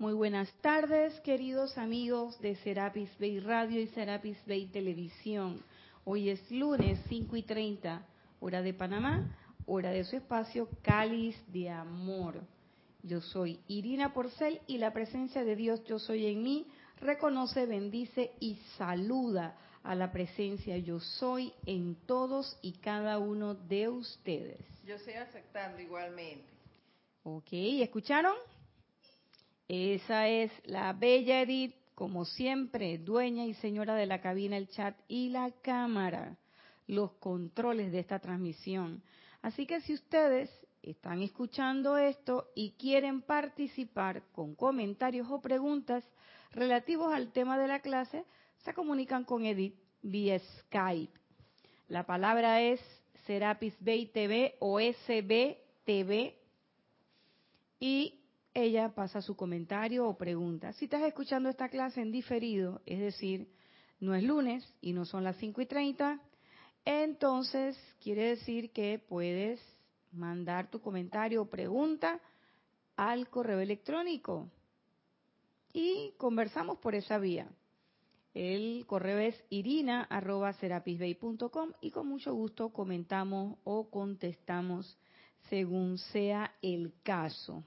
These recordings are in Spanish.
Muy buenas tardes, queridos amigos de Serapis Bay Radio y Serapis Bay Televisión. Hoy es lunes 5 y 30, hora de Panamá, hora de su espacio Cáliz de Amor. Yo soy Irina Porcel y la presencia de Dios Yo Soy en mí reconoce, bendice y saluda a la presencia Yo Soy en todos y cada uno de ustedes. Yo estoy aceptando igualmente. Ok, ¿escucharon? Esa es la bella Edith, como siempre, dueña y señora de la cabina, el chat y la cámara, los controles de esta transmisión. Así que si ustedes están escuchando esto y quieren participar con comentarios o preguntas relativos al tema de la clase, se comunican con Edith vía Skype. La palabra es Serapis Bay TV o SBTV y ella pasa su comentario o pregunta. Si estás escuchando esta clase en diferido, es decir, no es lunes y no son las 5 y 30, entonces quiere decir que puedes mandar tu comentario o pregunta al correo electrónico y conversamos por esa vía. El correo es irina.serapisbay.com y con mucho gusto comentamos o contestamos según sea el caso.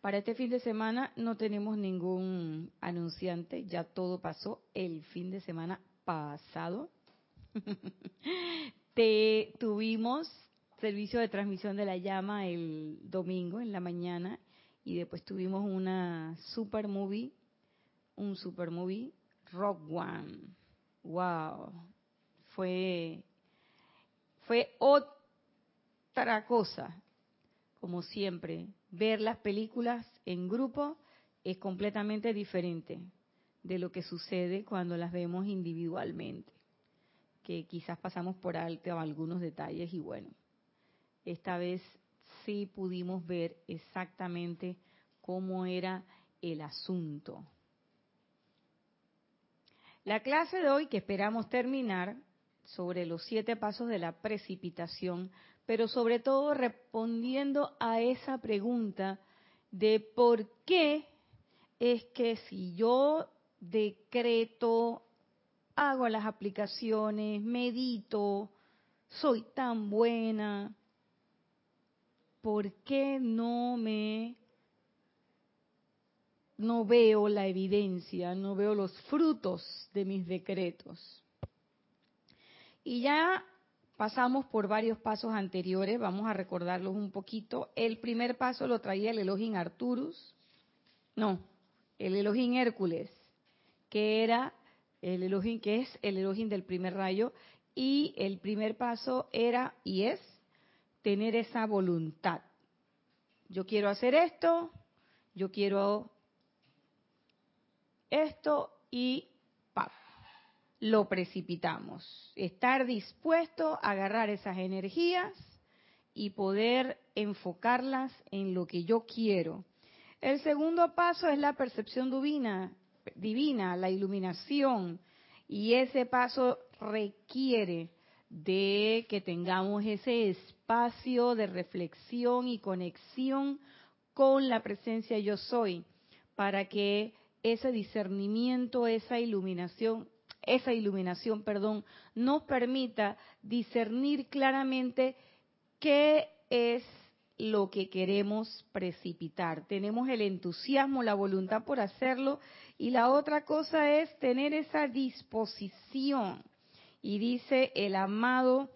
Para este fin de semana no tenemos ningún anunciante, ya todo pasó el fin de semana pasado. Te, tuvimos servicio de transmisión de la llama el domingo en la mañana y después tuvimos una super movie, un super movie, Rock One. Wow, fue fue otra cosa, como siempre, ver las películas en grupo es completamente diferente de lo que sucede cuando las vemos individualmente, que quizás pasamos por alto algunos detalles y bueno, esta vez sí pudimos ver exactamente cómo era el asunto. La clase de hoy que esperamos terminar sobre los siete pasos de la precipitación pero sobre todo respondiendo a esa pregunta de por qué es que si yo decreto, hago las aplicaciones, medito, soy tan buena, ¿por qué no me no veo la evidencia, no veo los frutos de mis decretos? Y ya Pasamos por varios pasos anteriores, vamos a recordarlos un poquito. El primer paso lo traía el Elohim Arturus, no, el Elohim Hércules, que era el Elohim que es el Elohim del primer rayo, y el primer paso era y es tener esa voluntad. Yo quiero hacer esto, yo quiero esto y lo precipitamos. Estar dispuesto a agarrar esas energías y poder enfocarlas en lo que yo quiero. El segundo paso es la percepción divina, divina, la iluminación, y ese paso requiere de que tengamos ese espacio de reflexión y conexión con la presencia yo soy, para que ese discernimiento, esa iluminación esa iluminación, perdón, nos permita discernir claramente qué es lo que queremos precipitar. Tenemos el entusiasmo, la voluntad por hacerlo y la otra cosa es tener esa disposición. Y dice el amado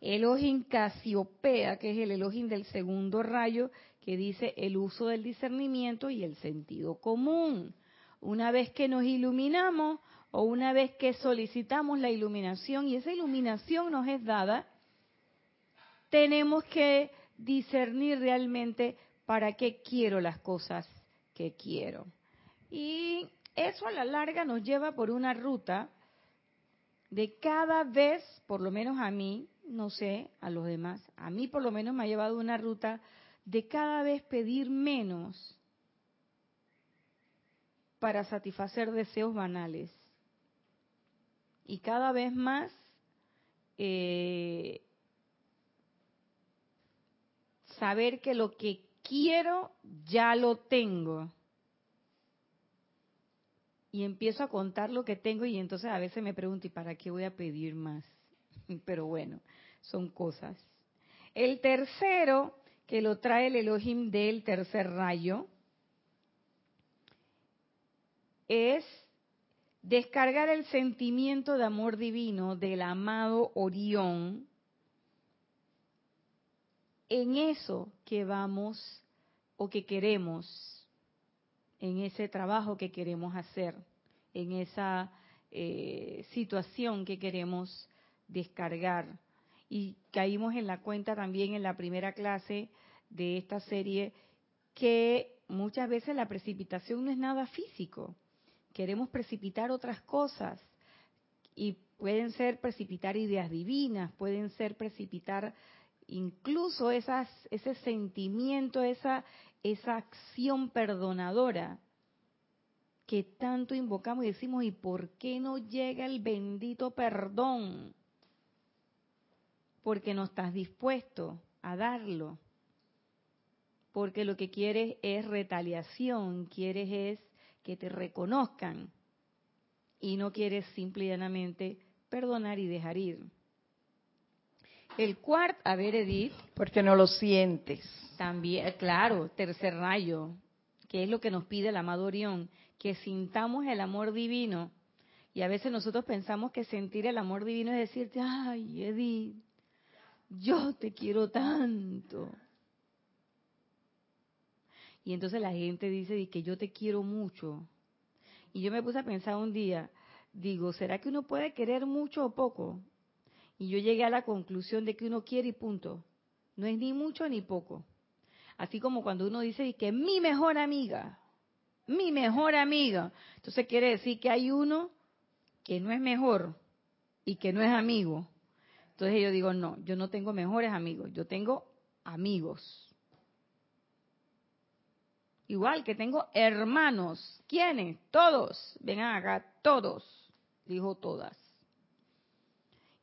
Elohim Casiopea, que es el Elohim del segundo rayo, que dice el uso del discernimiento y el sentido común. Una vez que nos iluminamos, o una vez que solicitamos la iluminación y esa iluminación nos es dada, tenemos que discernir realmente para qué quiero las cosas que quiero. Y eso a la larga nos lleva por una ruta de cada vez, por lo menos a mí, no sé, a los demás, a mí por lo menos me ha llevado una ruta de cada vez pedir menos para satisfacer deseos banales y cada vez más eh, saber que lo que quiero, ya lo tengo. Y empiezo a contar lo que tengo y entonces a veces me pregunto, ¿y para qué voy a pedir más? Pero bueno, son cosas. El tercero, que lo trae el Elohim del tercer rayo, es descargar el sentimiento de amor divino del amado Orión en eso que vamos o que queremos, en ese trabajo que queremos hacer, en esa eh, situación que queremos descargar. Y caímos en la cuenta también en la primera clase de esta serie que muchas veces la precipitación no es nada físico. Queremos precipitar otras cosas y pueden ser precipitar ideas divinas, pueden ser precipitar incluso esas, ese sentimiento, esa, esa acción perdonadora que tanto invocamos y decimos, ¿y por qué no llega el bendito perdón? Porque no estás dispuesto a darlo. Porque lo que quieres es retaliación, quieres es que te reconozcan y no quieres simplemente perdonar y dejar ir. El cuarto, a ver Edith. Porque no lo sientes. También, claro, tercer rayo, que es lo que nos pide el amado Orión, que sintamos el amor divino. Y a veces nosotros pensamos que sentir el amor divino es decirte, ay Edith, yo te quiero tanto. Y entonces la gente dice que yo te quiero mucho. Y yo me puse a pensar un día, digo, ¿será que uno puede querer mucho o poco? Y yo llegué a la conclusión de que uno quiere y punto. No es ni mucho ni poco. Así como cuando uno dice que mi mejor amiga, mi mejor amiga. Entonces quiere decir que hay uno que no es mejor y que no es amigo. Entonces yo digo, no, yo no tengo mejores amigos, yo tengo amigos. Igual que tengo hermanos. ¿Quiénes? Todos. Vengan acá, todos. Dijo todas.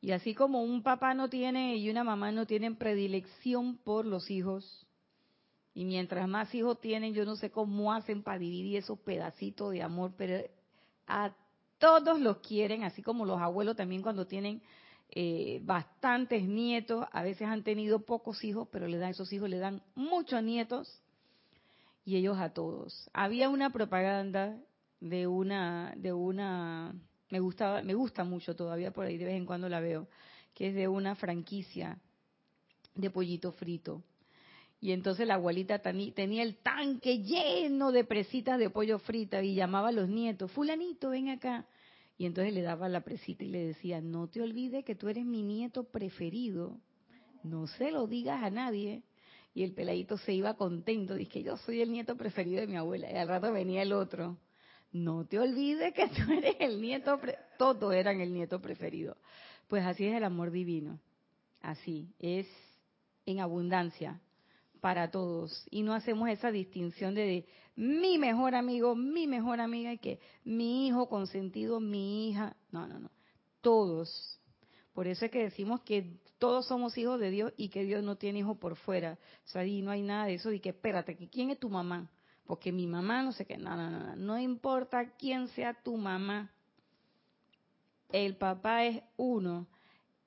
Y así como un papá no tiene y una mamá no tienen predilección por los hijos, y mientras más hijos tienen, yo no sé cómo hacen para dividir esos pedacitos de amor, pero a todos los quieren, así como los abuelos también cuando tienen eh, bastantes nietos, a veces han tenido pocos hijos, pero le dan esos hijos le dan muchos nietos y ellos a todos. Había una propaganda de una de una me gustaba, me gusta mucho todavía por ahí de vez en cuando la veo, que es de una franquicia de pollito frito. Y entonces la abuelita tenía el tanque lleno de presitas de pollo frita y llamaba a los nietos, fulanito, ven acá. Y entonces le daba la presita y le decía, no te olvides que tú eres mi nieto preferido, no se lo digas a nadie. Y el peladito se iba contento, dice, yo soy el nieto preferido de mi abuela. Y al rato venía el otro, no te olvides que tú eres el nieto, todos eran el nieto preferido. Pues así es el amor divino, así, es en abundancia para todos. Y no hacemos esa distinción de, mi mejor amigo, mi mejor amiga y que mi hijo consentido, mi hija. No, no, no. Todos. Por eso es que decimos que todos somos hijos de Dios y que Dios no tiene hijo por fuera. O sea, no hay nada de eso y que espérate, quién es tu mamá porque mi mamá no sé qué, no, no, no importa quién sea tu mamá, el papá es uno.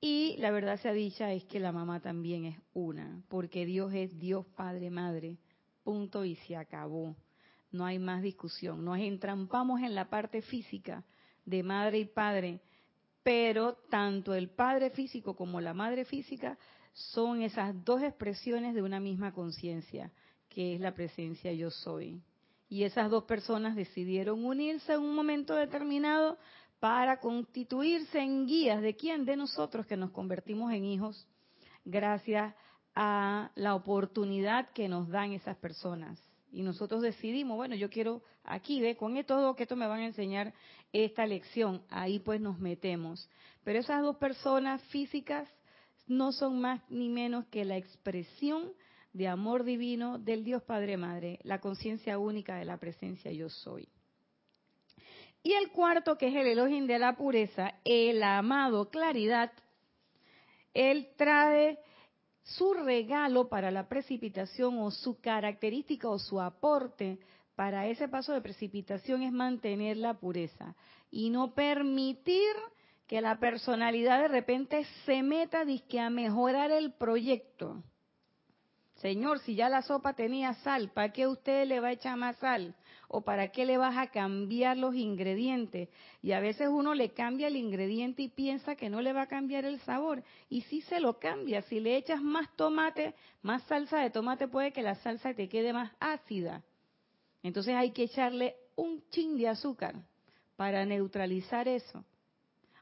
Y la verdad sea dicha es que la mamá también es una, porque Dios es Dios Padre, Madre, punto y se acabó. No hay más discusión. Nos entrampamos en la parte física de madre y padre, pero tanto el padre físico como la madre física son esas dos expresiones de una misma conciencia que es la presencia yo soy. Y esas dos personas decidieron unirse en un momento determinado para constituirse en guías de quién, de nosotros que nos convertimos en hijos, gracias a la oportunidad que nos dan esas personas. Y nosotros decidimos, bueno, yo quiero aquí, ve, con todo que esto me van a enseñar esta lección, ahí pues nos metemos. Pero esas dos personas físicas no son más ni menos que la expresión de amor divino del Dios Padre Madre, la conciencia única de la presencia yo soy. Y el cuarto, que es el Elohim de la pureza, el amado claridad, él trae su regalo para la precipitación o su característica o su aporte para ese paso de precipitación es mantener la pureza y no permitir que la personalidad de repente se meta a mejorar el proyecto. Señor, si ya la sopa tenía sal, ¿para qué usted le va a echar más sal? ¿O para qué le vas a cambiar los ingredientes? Y a veces uno le cambia el ingrediente y piensa que no le va a cambiar el sabor. Y si se lo cambia, si le echas más tomate, más salsa de tomate, puede que la salsa te quede más ácida. Entonces hay que echarle un chin de azúcar para neutralizar eso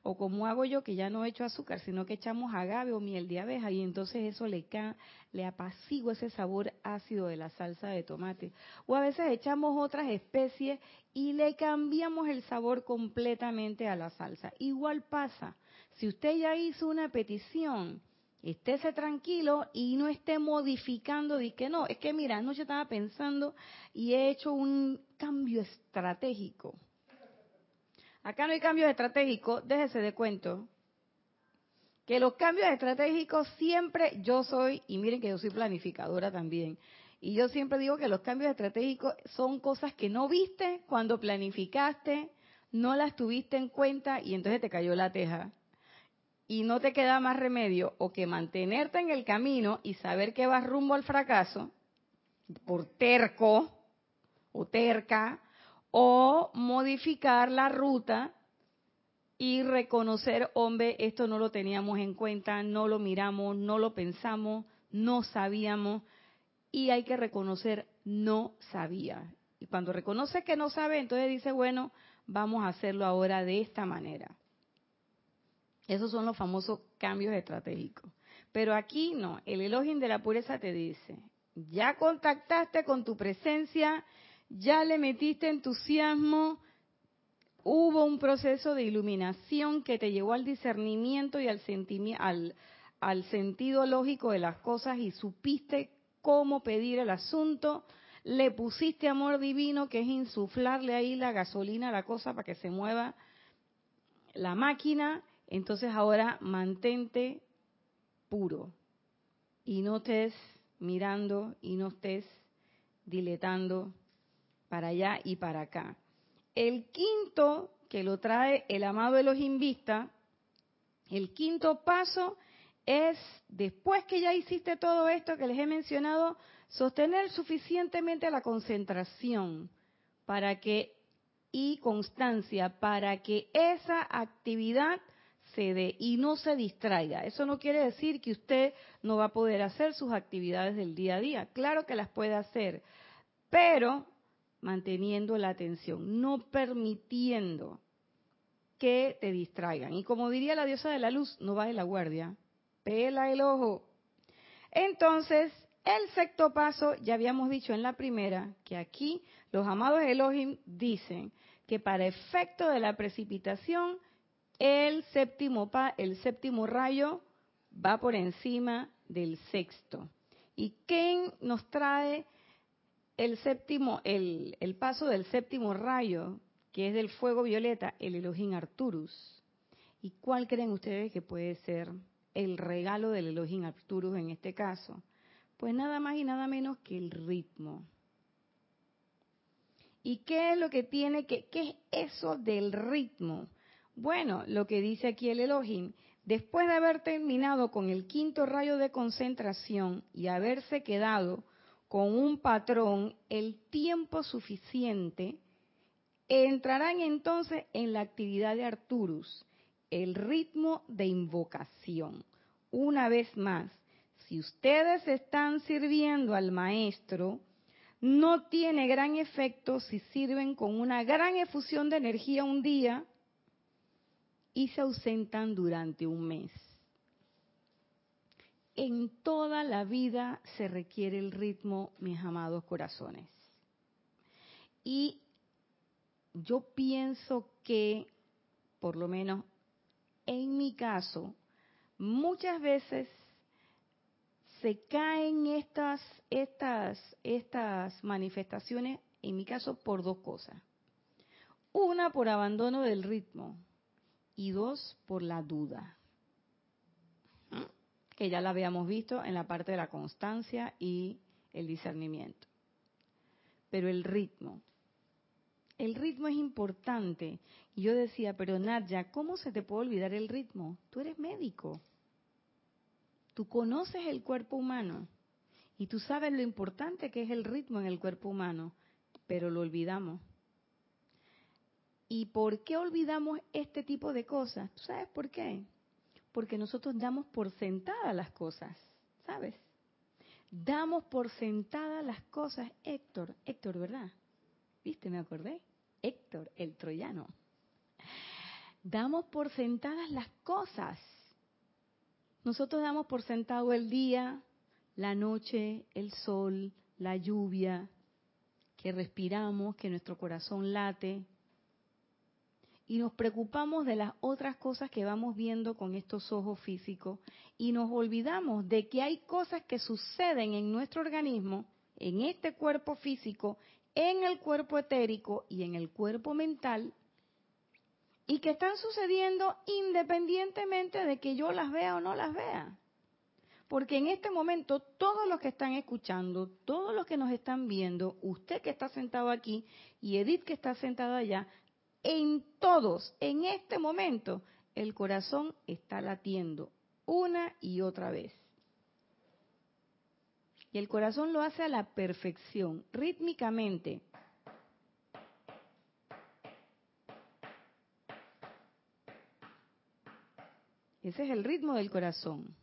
o como hago yo que ya no echo azúcar, sino que echamos agave o miel de abeja y entonces eso le, le apacigua ese sabor ácido de la salsa de tomate. O a veces echamos otras especies y le cambiamos el sabor completamente a la salsa. Igual pasa, si usted ya hizo una petición, estése tranquilo y no esté modificando de que no, es que mira, anoche estaba pensando y he hecho un cambio estratégico acá no hay cambios estratégicos, déjese de cuento, que los cambios estratégicos siempre yo soy, y miren que yo soy planificadora también, y yo siempre digo que los cambios estratégicos son cosas que no viste cuando planificaste, no las tuviste en cuenta y entonces te cayó la teja. Y no te queda más remedio o que mantenerte en el camino y saber que vas rumbo al fracaso, por terco o terca, o modificar la ruta y reconocer, hombre, esto no lo teníamos en cuenta, no lo miramos, no lo pensamos, no sabíamos y hay que reconocer, no sabía. Y cuando reconoce que no sabe, entonces dice, bueno, vamos a hacerlo ahora de esta manera. Esos son los famosos cambios estratégicos. Pero aquí no, el elogio de la pureza te dice, ya contactaste con tu presencia ya le metiste entusiasmo, hubo un proceso de iluminación que te llevó al discernimiento y al, al, sentido lógico de las cosas y supiste cómo pedir el asunto, le pusiste amor divino, que es insuflarle ahí la gasolina a la cosa para que se mueva la máquina, entonces ahora mantente puro y no estés mirando y no estés diletando para allá y para acá. El quinto, que lo trae el amado de los Vista, el quinto paso es, después que ya hiciste todo esto que les he mencionado, sostener suficientemente la concentración para que y constancia para que esa actividad se dé y no se distraiga. Eso no quiere decir que usted no va a poder hacer sus actividades del día a día. Claro que las puede hacer, pero manteniendo la atención, no permitiendo que te distraigan. Y como diría la diosa de la luz, no baje la guardia, pela el ojo. Entonces, el sexto paso, ya habíamos dicho en la primera, que aquí los amados Elohim dicen que para efecto de la precipitación, el séptimo, rayo va por encima del sexto. ¿Y quién nos trae el, paso del séptimo rayo, que es del fuego violeta, el Elohim Arturus. ¿Y cuál creen ustedes que puede ser el regalo del Elohim Arturus en este caso? Pues nada más y nada menos que el ritmo. ¿Y qué es lo que tiene que, qué es eso del ritmo? Bueno, lo que dice aquí el Elohim, después de haber terminado con el quinto rayo de concentración y haberse quedado con un patrón el tiempo suficiente, entrarán entonces en la actividad de Arturus, el ritmo de invocación. Una vez más, si ustedes están sirviendo al maestro, no tiene gran efecto si sirven con una gran efusión de energía un día y se ausentan durante un mes en toda la vida se requiere el ritmo, mis amados corazones. Y yo pienso que, por lo menos en mi caso, muchas veces se caen estas, estas, estas manifestaciones, en mi caso, por dos cosas. Una, por abandono del ritmo y dos, por la duda. que ya la habíamos visto en la parte de la constancia y el discernimiento. Pero el ritmo, el ritmo es importante. Y yo decía, pero Nadia, ¿cómo se te puede olvidar el ritmo? Tú eres médico. Tú conoces el cuerpo humano y tú sabes lo importante que es el ritmo en el cuerpo humano, pero lo olvidamos. ¿Y por qué olvidamos este tipo de cosas? ¿Tú sabes por qué? Porque nosotros damos por sentada las cosas, ¿sabes? Damos por sentada las cosas, Héctor, Héctor, ¿verdad? ¿Viste? Me acordé. Héctor, el troyano. Damos por sentadas las cosas. Nosotros damos por sentado el día, la noche, el sol, la lluvia, que respiramos, que nuestro corazón late. Y nos preocupamos de las otras cosas que vamos viendo con estos ojos físicos y nos olvidamos de que hay cosas que suceden en nuestro organismo, en este cuerpo físico, en el cuerpo etérico y en el cuerpo mental y que están sucediendo independientemente de que yo las vea o no las vea. Porque en este momento todos los que están escuchando, todos los que nos están viendo, usted que está sentado aquí y Edith que está sentada allá, en todos, en este momento, el corazón está latiendo una y otra vez. Y el corazón lo hace a la perfección, rítmicamente. Ese es el ritmo del corazón.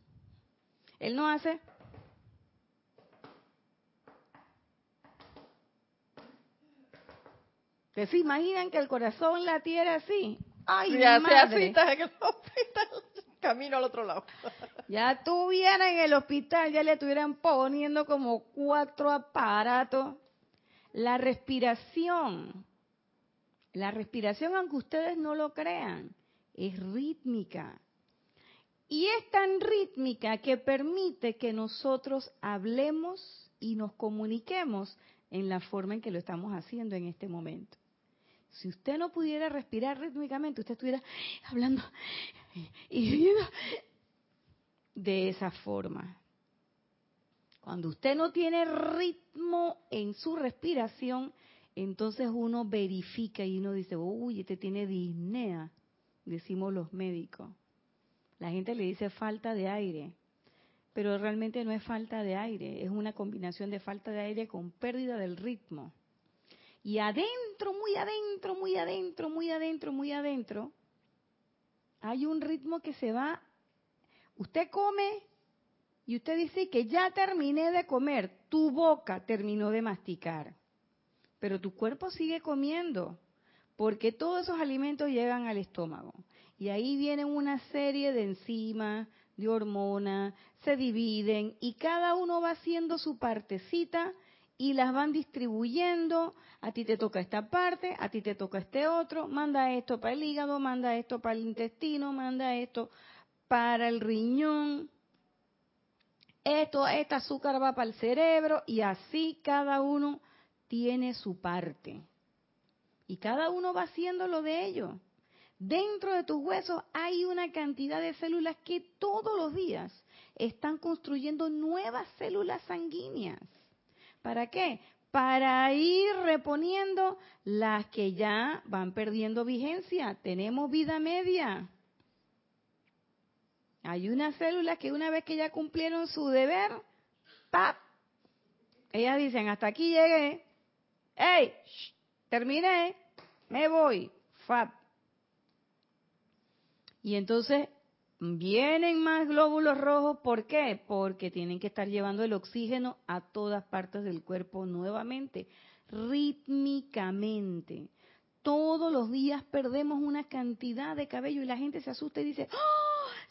Él no hace... ¿Que se imaginan que el corazón latiera así? ¡Ay, ya madre! Se en el hospital, camino al otro lado. Ya estuviera en el hospital, ya le estuvieran poniendo como cuatro aparatos. La respiración, la respiración, aunque ustedes no lo crean, es rítmica. Y es tan rítmica que permite que nosotros hablemos y nos comuniquemos en la forma en que lo estamos haciendo en este momento. Si usted no pudiera respirar rítmicamente, usted estuviera hablando y de esa forma. Cuando usted no tiene ritmo en su respiración, entonces uno verifica y uno dice, uy, este tiene disnea, decimos los médicos. La gente le dice falta de aire, pero realmente no es falta de aire, es una combinación de falta de aire con pérdida del ritmo. Y adentro, muy adentro, muy adentro, muy adentro, muy adentro, hay un ritmo que se va Usted come y usted dice que ya terminé de comer, tu boca terminó de masticar, pero tu cuerpo sigue comiendo, porque todos esos alimentos llegan al estómago. Y ahí vienen una serie de enzimas, de hormonas, se dividen y cada uno va haciendo su partecita y las van distribuyendo. A ti te toca esta parte, a ti te toca este otro, manda esto para el hígado, manda esto para el intestino, manda esto para el riñón, esto, este azúcar va para el cerebro y así cada uno tiene su parte. Y cada uno va haciendo lo de ello. Dentro de tus huesos hay una cantidad de células que todos los días están construyendo nuevas células sanguíneas. ¿Para qué? Para ir reponiendo las que ya van perdiendo vigencia. Tenemos vida media. Hay unas células que una vez que ya cumplieron su deber, ¡pap! Ellas dicen, hasta aquí llegué. ¡Ey! terminé, me voy. ¡Fap! Y entonces vienen más glóbulos rojos, ¿por qué? Porque tienen que estar llevando el oxígeno a todas partes del cuerpo nuevamente, rítmicamente. Todos los días perdemos una cantidad de cabello y la gente se asusta y dice, ¡Oh!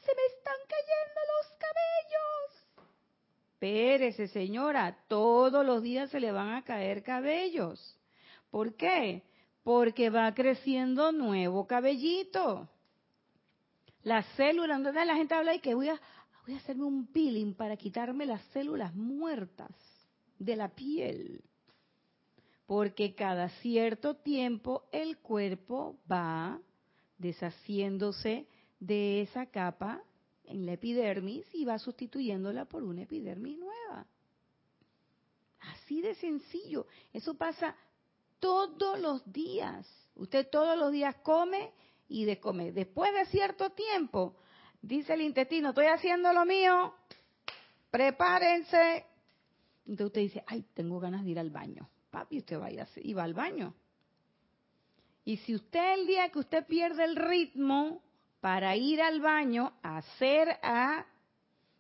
se me están cayendo los cabellos. Pérese, señora, todos los días se le van a caer cabellos. ¿Por qué? Porque va creciendo nuevo cabellito. Las células, donde la gente habla y que voy a, voy a hacerme un peeling para quitarme las células muertas de la piel. Porque cada cierto tiempo el cuerpo va deshaciéndose de esa capa en la epidermis y va sustituyéndola por una epidermis nueva. Así de sencillo. Eso pasa todos los días. Usted todos los días come y descome. Después de cierto tiempo, dice el intestino, estoy haciendo lo mío, prepárense. Entonces usted dice, ay, tengo ganas de ir al baño. Papi, usted vaya y va al baño. Y si usted el día que usted pierde el ritmo para ir al baño, hacer a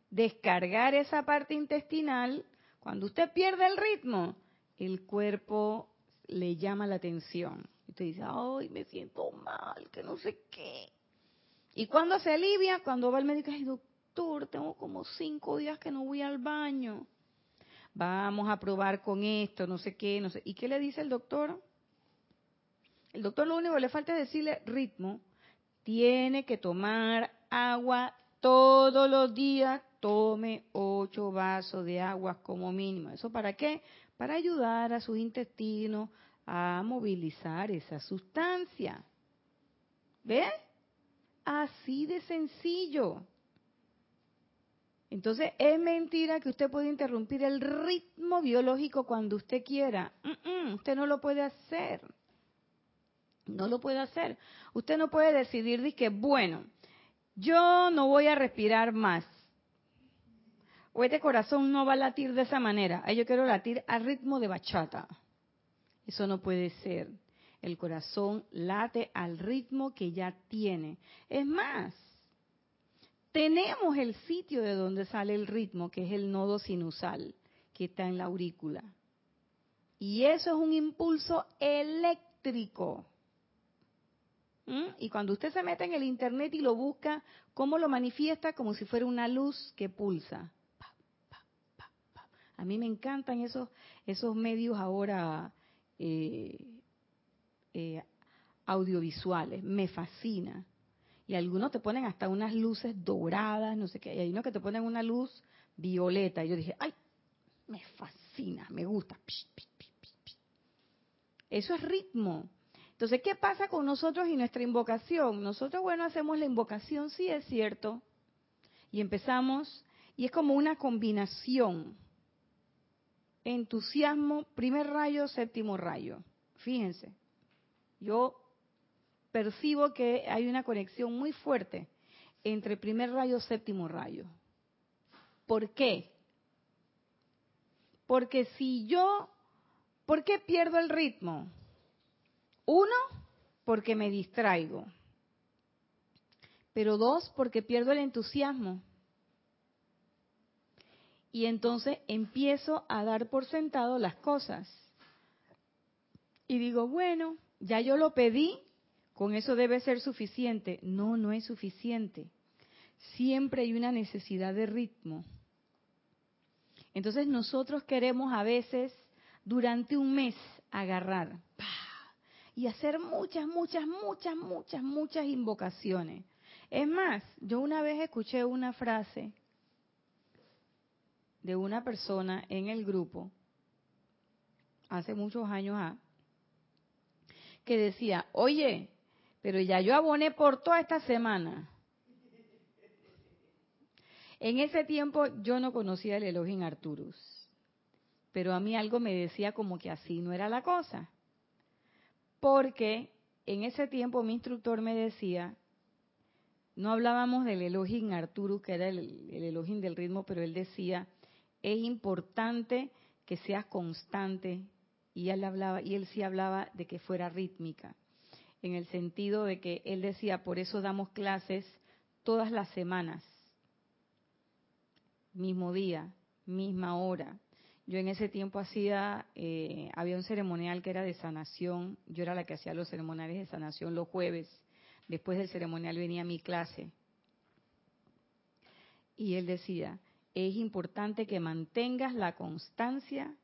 descargar esa parte intestinal, cuando usted pierde el ritmo, el cuerpo le llama la atención. Usted dice, ay, me siento mal, que no sé qué. Y cuando se alivia, cuando va al médico, ay, doctor, tengo como cinco días que no voy al baño. Vamos a probar con esto, no sé qué, no sé. ¿Y qué le dice el doctor? El doctor lo único que le falta es decirle ritmo. Tiene que tomar agua todos los días. Tome ocho vasos de agua como mínimo. ¿Eso para qué? Para ayudar a sus intestinos a movilizar esa sustancia. ¿Ve? Así de sencillo. Entonces, es mentira que usted puede interrumpir el ritmo biológico cuando usted quiera. usted no lo puede hacer. No lo puede hacer. Usted no puede decidir que, bueno, yo no voy a respirar más. O este corazón no va a latir de esa manera. Yo quiero latir al ritmo de bachata. Eso no puede ser. El corazón late al ritmo que ya tiene. Es más, tenemos el sitio de donde sale el ritmo, que es el nodo sinusal, que está en la aurícula. Y eso es un impulso eléctrico. ¿Mm? Y cuando usted se mete en el internet y lo busca, ¿cómo lo manifiesta? Como si fuera una luz que pulsa. A mí me encantan esos, esos medios ahora eh, eh, audiovisuales, me fascina. Y algunos te ponen hasta unas luces doradas, no sé qué, y hay unos que te ponen una luz violeta. Y yo dije, ay, me fascina, me gusta. Eso es ritmo. Entonces, ¿qué pasa con nosotros y nuestra invocación? Nosotros, bueno, hacemos la invocación, sí es cierto, y empezamos, y es como una combinación. Entusiasmo, primer rayo, séptimo rayo. Fíjense, yo percibo que hay una conexión muy fuerte entre primer rayo séptimo rayo. ¿Por qué? Porque si yo, ¿por qué pierdo el ritmo? Uno, porque me distraigo. Pero dos, porque pierdo el entusiasmo. Y entonces empiezo a dar por sentado las cosas. Y digo, bueno, ya yo lo pedí, con eso debe ser suficiente. No, no es suficiente. Siempre hay una necesidad de ritmo. Entonces nosotros queremos a veces durante un mes agarrar y hacer muchas, muchas, muchas, muchas, muchas invocaciones. Es más, yo una vez escuché una frase de una persona en el grupo, hace muchos años a, que decía, oye, pero ya yo aboné por toda esta semana. En ese tiempo yo no conocía el Elohim Arturus, pero a mí algo me decía como que así no era la cosa porque en ese tiempo mi instructor me decía, no hablábamos del Elohim Arturo, que era el, el Elohim del ritmo, pero él decía, es importante que seas constante, y él hablaba, y él sí hablaba de que fuera rítmica, en el sentido de que él decía, por eso damos clases todas las semanas, mismo día, misma hora, yo en ese tiempo hacía, eh, había un ceremonial que era de sanación, yo era la que hacía los ceremoniales de sanación los jueves, después del ceremonial venía mi clase. Y él decía, es importante que mantengas la constancia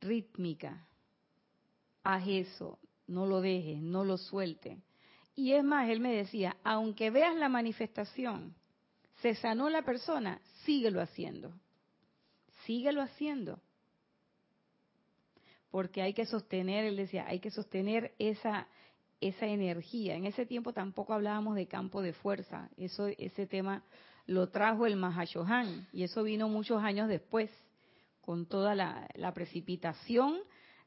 rítmica. Haz eso, no lo dejes, no lo suelte. Y es más, él me decía, aunque veas la manifestación, se sanó la persona, síguelo haciendo. Síguelo haciendo porque hay que sostener, él decía, hay que sostener esa esa energía. En ese tiempo tampoco hablábamos de campo de fuerza, eso ese tema lo trajo el Mahashohan, y eso vino muchos años después, con toda la, precipitación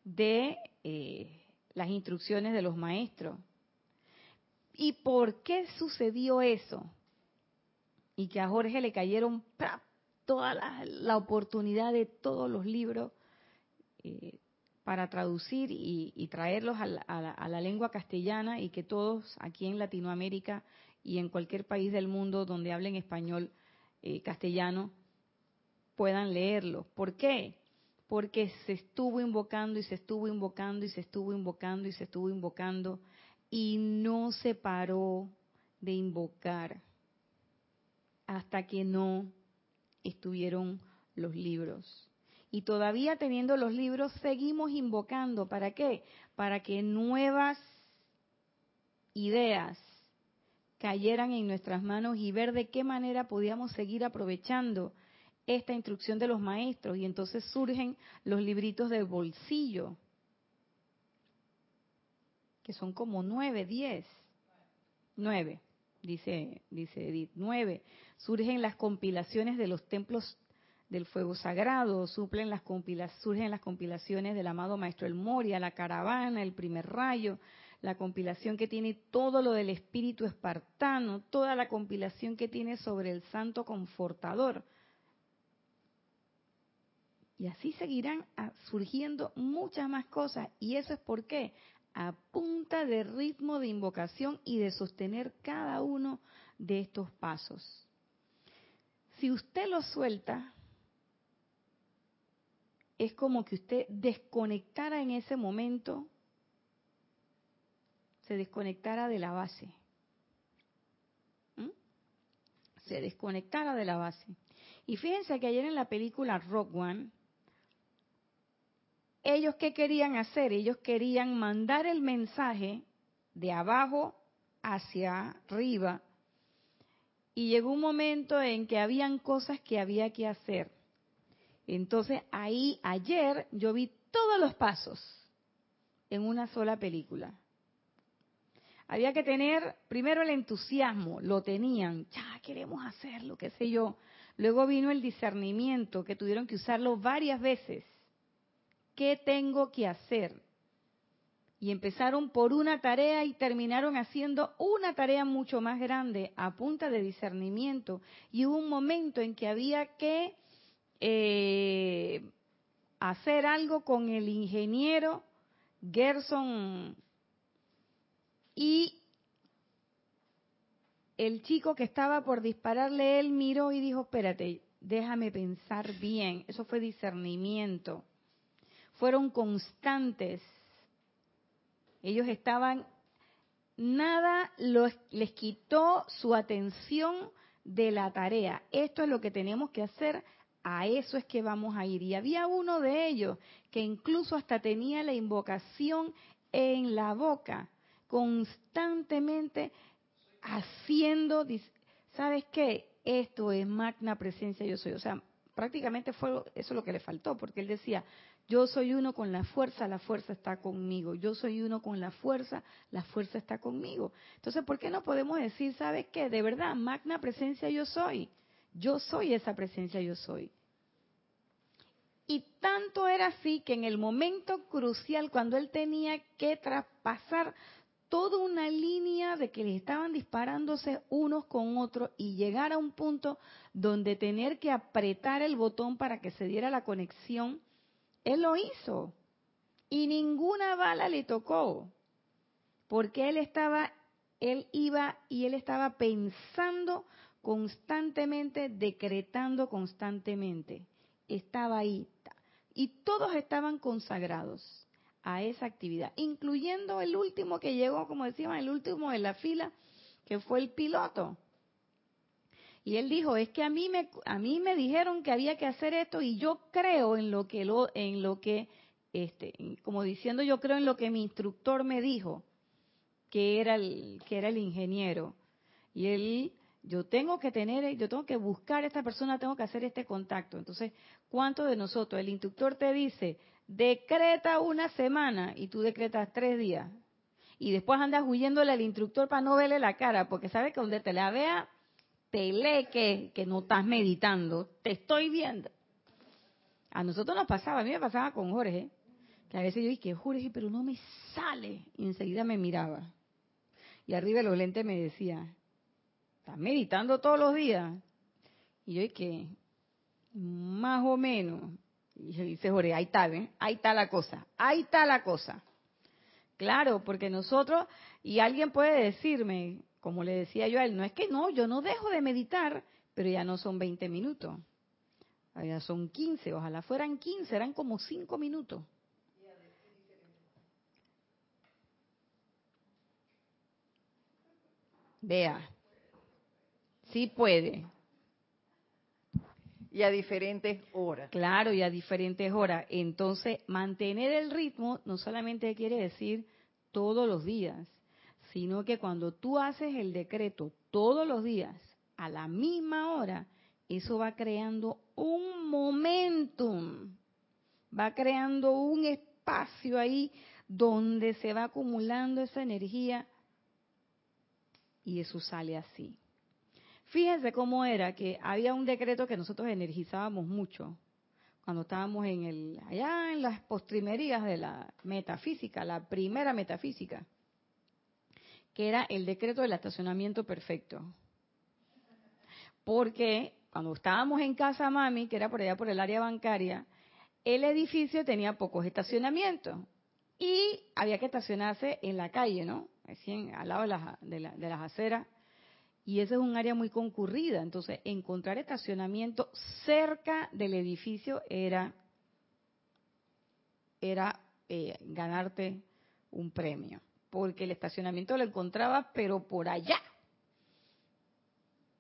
de eh, las instrucciones de los maestros. ¿Y por qué sucedió eso? Y que a Jorge le cayeron toda la, oportunidad de todos los libros eh, para traducir y, traerlos a la, lengua castellana y que todos aquí en Latinoamérica y en cualquier país del mundo donde hablen español eh, castellano puedan leerlo. ¿Por qué? Porque se estuvo invocando y se estuvo invocando y se estuvo invocando y se estuvo invocando y no se paró de invocar hasta que no estuvieron los libros. Y todavía teniendo los libros, seguimos invocando. ¿Para qué? Para que nuevas ideas cayeran en nuestras manos y ver de qué manera podíamos seguir aprovechando esta instrucción de los maestros. Y entonces surgen los libritos del bolsillo, que son como nueve, diez, nueve, dice, dice Edith, nueve. Surgen las compilaciones de los templos del fuego sagrado, suplen las surgen las compilaciones del amado Maestro El Moria, la caravana, el primer rayo, la compilación que tiene todo lo del espíritu espartano, toda la compilación que tiene sobre el santo confortador. Y así seguirán surgiendo muchas más cosas. ¿Y eso es por qué? A punta de ritmo de invocación y de sostener cada uno de estos pasos. Si usted lo suelta, es como que usted desconectara en ese momento, se desconectara de la base. ¿Mm? Se desconectara de la base. Y fíjense que ayer en la película Rock One, ellos qué querían hacer? Ellos querían mandar el mensaje de abajo hacia arriba. Y llegó un momento en que habían cosas que había que hacer. Entonces ahí ayer yo vi todos los pasos en una sola película. Había que tener primero el entusiasmo, lo tenían, ya queremos hacerlo, qué sé yo. Luego vino el discernimiento, que tuvieron que usarlo varias veces. ¿Qué tengo que hacer? Y empezaron por una tarea y terminaron haciendo una tarea mucho más grande a punta de discernimiento. Y hubo un momento en que había que eh, hacer algo con el ingeniero Gerson y el chico que estaba por dispararle, él miró y dijo, espérate, déjame pensar bien. Eso fue discernimiento. Fueron constantes. Ellos estaban, nada les quitó su atención de la tarea. Esto es lo que tenemos que hacer a eso es que vamos a ir. Y había uno de ellos que incluso hasta tenía la invocación en la boca, constantemente haciendo, ¿sabes qué? Esto es magna presencia yo soy. O sea, prácticamente fue eso lo que le faltó, porque él decía, yo soy uno con la fuerza, la fuerza está conmigo. Yo soy uno con la fuerza, la fuerza está conmigo. Entonces, ¿por qué no podemos decir, ¿sabes qué? De verdad, magna presencia yo soy. Yo soy esa presencia, yo soy. Y tanto era así que en el momento crucial, cuando él tenía que traspasar toda una línea de que le estaban disparándose unos con otros y llegar a un punto donde tener que apretar el botón para que se diera la conexión, él lo hizo. Y ninguna bala le tocó. Porque él estaba, él iba y él estaba pensando constantemente, decretando constantemente. Estaba ahí. Y todos estaban consagrados a esa actividad, incluyendo el último que llegó, como decíamos, el último de la fila, que fue el piloto. Y él dijo, es que a mí me a mí me dijeron que había que hacer esto y yo creo en lo que lo en lo que este como diciendo yo creo en lo que mi instructor me dijo, que era el que era el ingeniero. Y él yo tengo que tener, yo tengo que buscar a esta persona, tengo que hacer este contacto. Entonces, ¿cuántos de nosotros? El instructor te dice, decreta una semana y tú decretas tres días. Y después andas huyéndole al instructor para no verle la cara, porque sabe que donde te la vea, teleque que no estás meditando, te estoy viendo. A nosotros nos pasaba, a mí me pasaba con Jorge, que a veces yo dije, Jorge, pero no me sale. Y enseguida me miraba. Y arriba de los lentes me decía, ¿estás meditando todos los días? Y yo dije, más o menos. Y dice Jorge, ahí está, ¿ven? Ahí está la cosa, ahí está la cosa. Claro, porque nosotros, y alguien puede decirme, como le decía yo a él, no es que no, yo no dejo de meditar, pero ya no son 20 minutos. Ya son 15, ojalá fueran 15, eran como 5 minutos. Vea, sí puede. Y a diferentes horas. Claro, y a diferentes horas. Entonces, mantener el ritmo no solamente quiere decir todos los días, sino que cuando tú haces el decreto todos los días, a la misma hora, eso va creando un momentum, va creando un espacio ahí donde se va acumulando esa energía y eso sale así. Fíjense cómo era que había un decreto que nosotros energizábamos mucho cuando estábamos en el allá en las postrimerías de la metafísica, la primera metafísica, que era el decreto del estacionamiento perfecto. Porque cuando estábamos en casa mami, que era por allá por el área bancaria, el edificio tenía pocos estacionamientos y había que estacionarse en la calle, ¿no? Así al lado de las, de las aceras y ese es un área muy concurrida. Entonces, encontrar estacionamiento cerca del edificio era, era eh, ganarte un premio, porque el estacionamiento lo encontraba, pero por allá.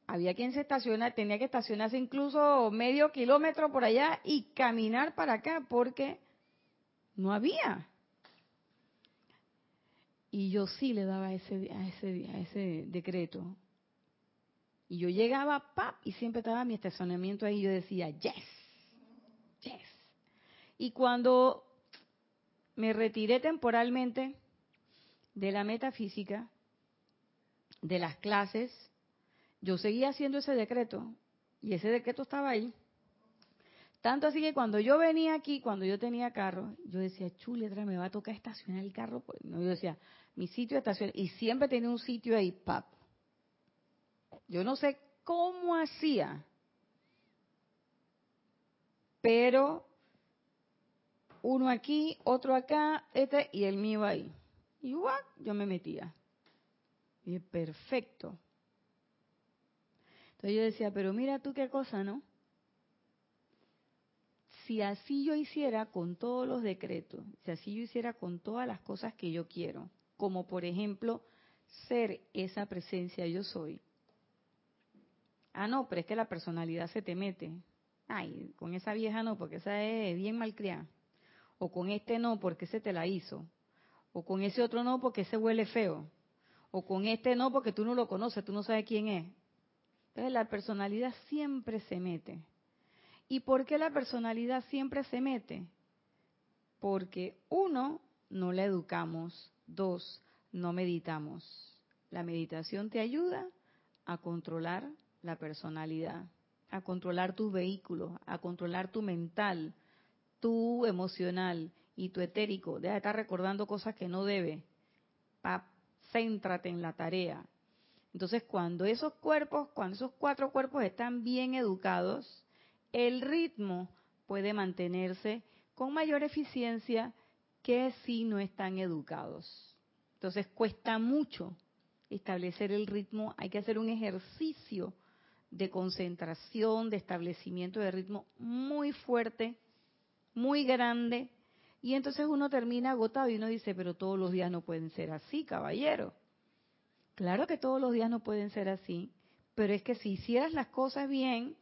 Había quien se estaciona, tenía que estacionarse incluso medio kilómetro por allá y caminar para acá, porque no había. Y yo sí le daba ese, a ese, a ese decreto. Y yo llegaba, pap, y siempre estaba mi estacionamiento ahí. Y yo decía, yes, yes. Y cuando me retiré temporalmente de la metafísica, de las clases, yo seguía haciendo ese decreto. Y ese decreto estaba ahí. Tanto así que cuando yo venía aquí, cuando yo tenía carro, yo decía, chuletra, me va a tocar estacionar el carro. Pues, no, yo decía, mi sitio de estación. Y siempre tenía un sitio ahí, pap. Yo no sé cómo hacía, pero uno aquí, otro acá, este y el mío ahí. Y yo me metía. Y perfecto. Entonces yo decía, pero mira tú qué cosa, ¿no? Si así yo hiciera con todos los decretos, si así yo hiciera con todas las cosas que yo quiero, como por ejemplo ser esa presencia yo soy, Ah, no, pero es que la personalidad se te mete. Ay, con esa vieja no, porque esa es bien malcriada. O con este no, porque ese te la hizo. O con ese otro no, porque ese huele feo. O con este no, porque tú no lo conoces, tú no sabes quién es. Entonces la personalidad siempre se mete. ¿Y por qué la personalidad siempre se mete? Porque uno, no la educamos. Dos, no meditamos. La meditación te ayuda a controlar la personalidad, a controlar tus vehículos, a controlar tu mental, tu emocional y tu etérico. Deja de estar recordando cosas que no debe. Pa, céntrate en la tarea. Entonces, cuando esos cuerpos, cuando esos cuatro cuerpos están bien educados, el ritmo puede mantenerse con mayor eficiencia que si no están educados. Entonces, cuesta mucho establecer el ritmo, hay que hacer un ejercicio de concentración, de establecimiento de ritmo muy fuerte, muy grande, y entonces uno termina agotado y uno dice, pero todos los días no pueden ser así, caballero. Claro que todos los días no pueden ser así, pero es que si hicieras las cosas bien,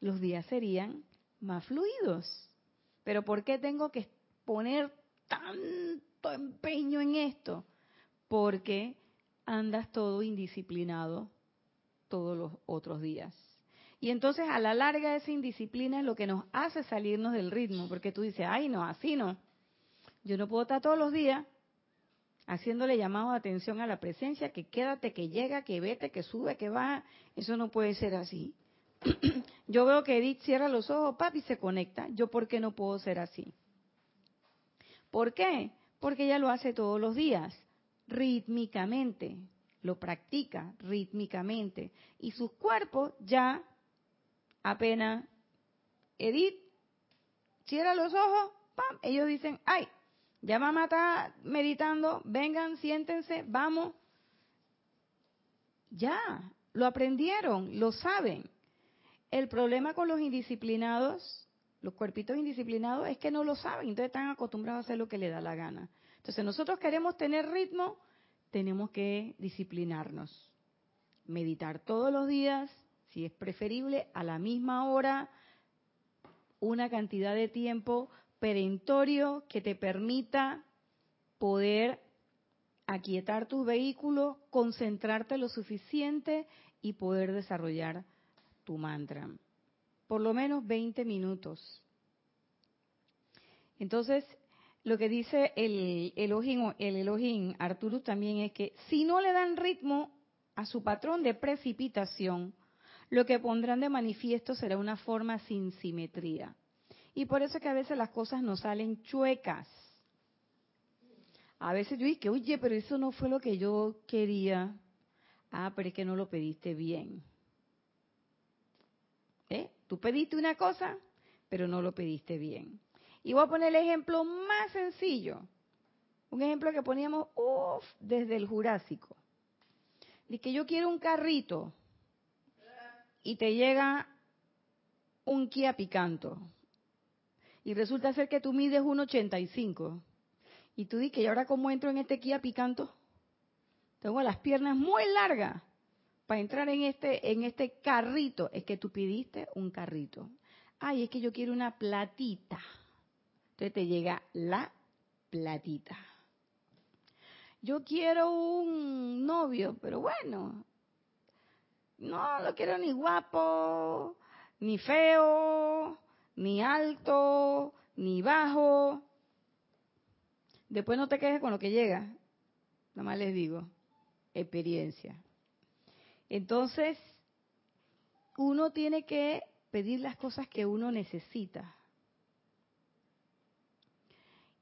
los días serían más fluidos. Pero ¿por qué tengo que poner tanto empeño en esto? Porque andas todo indisciplinado todos los otros días. Y entonces a la larga esa indisciplina es lo que nos hace salirnos del ritmo, porque tú dices, ay no, así no. Yo no puedo estar todos los días haciéndole llamado de atención a la presencia, que quédate, que llega, que vete, que sube, que baja. Eso no puede ser así. Yo veo que Edith cierra los ojos, papi, se conecta. Yo, ¿por qué no puedo ser así? ¿Por qué? Porque ella lo hace todos los días, rítmicamente, lo practica rítmicamente. Y sus cuerpos ya apenas Edith cierra los ojos, ¡pam! ellos dicen, ay, ya mamá está meditando, vengan, siéntense, vamos. Ya, lo aprendieron, lo saben. El problema con los indisciplinados, los cuerpitos indisciplinados, es que no lo saben, entonces están acostumbrados a hacer lo que le da la gana. Entonces nosotros queremos tener ritmo, tenemos que disciplinarnos. Meditar todos los días, si es preferible, a la misma hora, una cantidad de tiempo perentorio que te permita poder aquietar tus vehículos, concentrarte lo suficiente y poder desarrollar tu mantra. Por lo menos 20 minutos. Entonces, lo que dice el Elohim, el Elohim Arturus también es que si no le dan ritmo a su patrón de precipitación, lo que pondrán de manifiesto será una forma sin simetría. Y por eso es que a veces las cosas nos salen chuecas. A veces yo dije, oye, pero eso no fue lo que yo quería. Ah, pero es que no lo pediste bien. ¿Eh? Tú pediste una cosa, pero no lo pediste bien. Y voy a poner el ejemplo más sencillo. Un ejemplo que poníamos uf, desde el Jurásico. De que yo quiero un carrito y te llega un Kia Picanto y resulta ser que tú mides 1,85 y tú dices, ¿y ahora cómo entro en este Kia Picanto? Tengo las piernas muy largas para entrar en este en este carrito. Es que tú pidiste un carrito. Ay, es que yo quiero una platita. Entonces te llega la platita. Yo quiero un novio, pero bueno, no lo quiero ni guapo, ni feo, ni alto, ni bajo. Después no te quejes con lo que llega. Nada más les digo, experiencia. Entonces, uno tiene que pedir las cosas que uno necesita.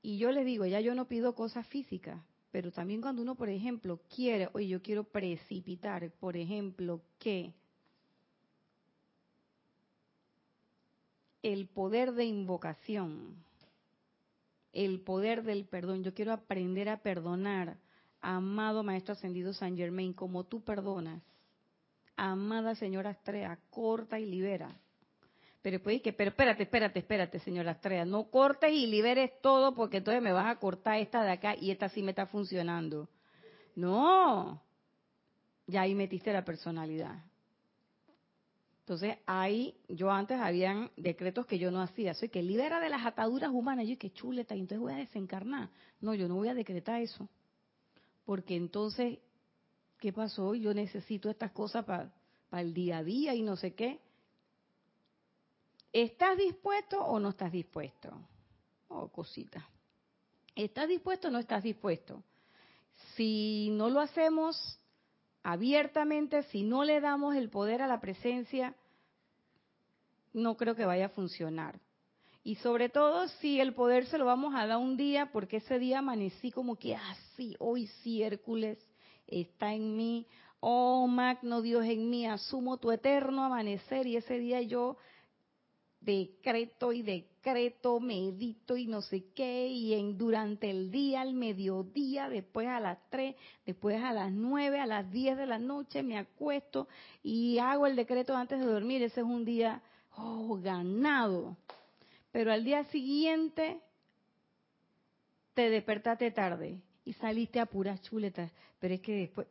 Y yo les digo, ya yo no pido cosas físicas, pero también cuando uno, por ejemplo, quiere, oye, yo quiero precipitar, por ejemplo, que el poder de invocación, el poder del perdón. Yo quiero aprender a perdonar, amado Maestro Ascendido San Germain, como tú perdonas. Amada señora Astrea, corta y libera. Pero pues que, pero espérate, espérate, espérate, señora Astrea, no cortes y liberes todo porque entonces me vas a cortar esta de acá y esta sí me está funcionando. No, ya ahí metiste la personalidad. Entonces, ahí, yo antes habían decretos que yo no hacía. Soy que libera de las ataduras humanas. Yo, qué chuleta, y entonces voy a desencarnar. No, yo no voy a decretar eso. Porque entonces, ¿qué pasó? Yo necesito estas cosas para el día a día y no sé qué. ¿Estás dispuesto o no estás dispuesto? Oh, cosita. ¿Estás dispuesto o no estás dispuesto? Si no lo hacemos abiertamente, si no le damos el poder a la presencia, no creo que vaya a funcionar. Y sobre todo si el poder se lo vamos a dar un día, porque ese día amanecí como que así, ah, hoy sí Hércules está en mí, oh magno Dios en mí, asumo tu eterno amanecer y ese día yo decreto y decreto, medito y no sé qué, y en durante el día, al mediodía, después a las 3, después a las 9, a las 10 de la noche me acuesto y hago el decreto antes de dormir, ese es un día oh, ganado. Pero al día siguiente te despertaste tarde y saliste a puras chuletas, pero es que después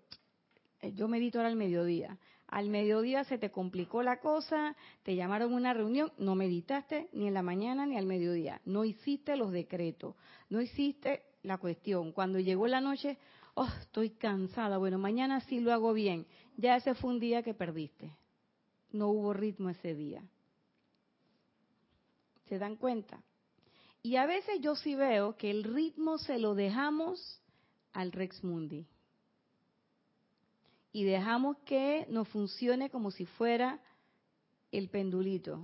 yo medito ahora al mediodía al mediodía se te complicó la cosa, te llamaron a una reunión, no meditaste ni en la mañana ni al mediodía, no hiciste los decretos, no hiciste la cuestión. Cuando llegó la noche, oh, estoy cansada, bueno, mañana sí lo hago bien. Ya ese fue un día que perdiste. No hubo ritmo ese día. ¿Se dan cuenta? Y a veces yo sí veo que el ritmo se lo dejamos al Rex Mundi. Y dejamos que nos funcione como si fuera el pendulito.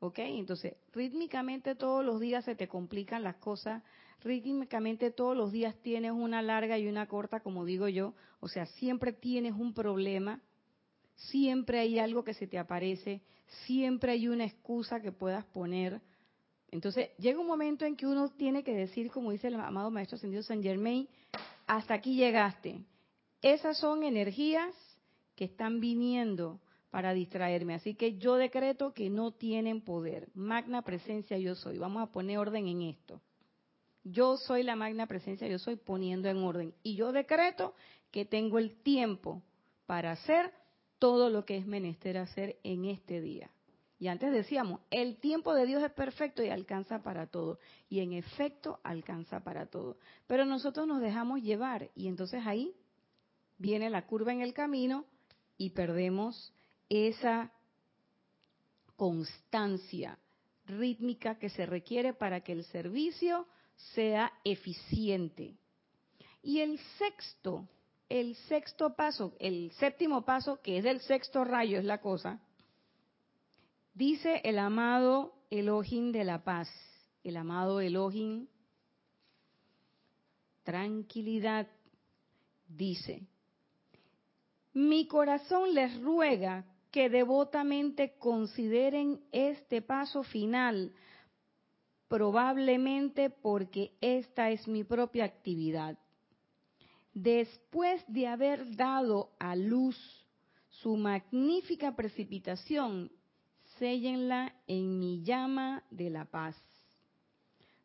¿Ok? Entonces, rítmicamente todos los días se te complican las cosas. Rítmicamente todos los días tienes una larga y una corta, como digo yo. O sea, siempre tienes un problema. Siempre hay algo que se te aparece. Siempre hay una excusa que puedas poner entonces, llega un momento en que uno tiene que decir, como dice el amado Maestro Ascendido San Germain, hasta aquí llegaste. Esas son energías que están viniendo para distraerme. Así que yo decreto que no tienen poder. Magna presencia yo soy. Vamos a poner orden en esto. Yo soy la magna presencia yo soy poniendo en orden. Y yo decreto que tengo el tiempo para hacer todo lo que es menester hacer en este día. Y antes decíamos, el tiempo de Dios es perfecto y alcanza para todo. Y en efecto alcanza para todo. Pero nosotros nos dejamos llevar y entonces ahí viene la curva en el camino y perdemos esa constancia rítmica que se requiere para que el servicio sea eficiente. Y el sexto, el sexto paso, el séptimo paso, que es del sexto rayo, es la cosa, Dice el amado Elohim de la paz, el amado Elohim, tranquilidad, dice, mi corazón les ruega que devotamente consideren este paso final, probablemente porque esta es mi propia actividad. Después de haber dado a luz su magnífica precipitación séllenla en mi llama de la paz.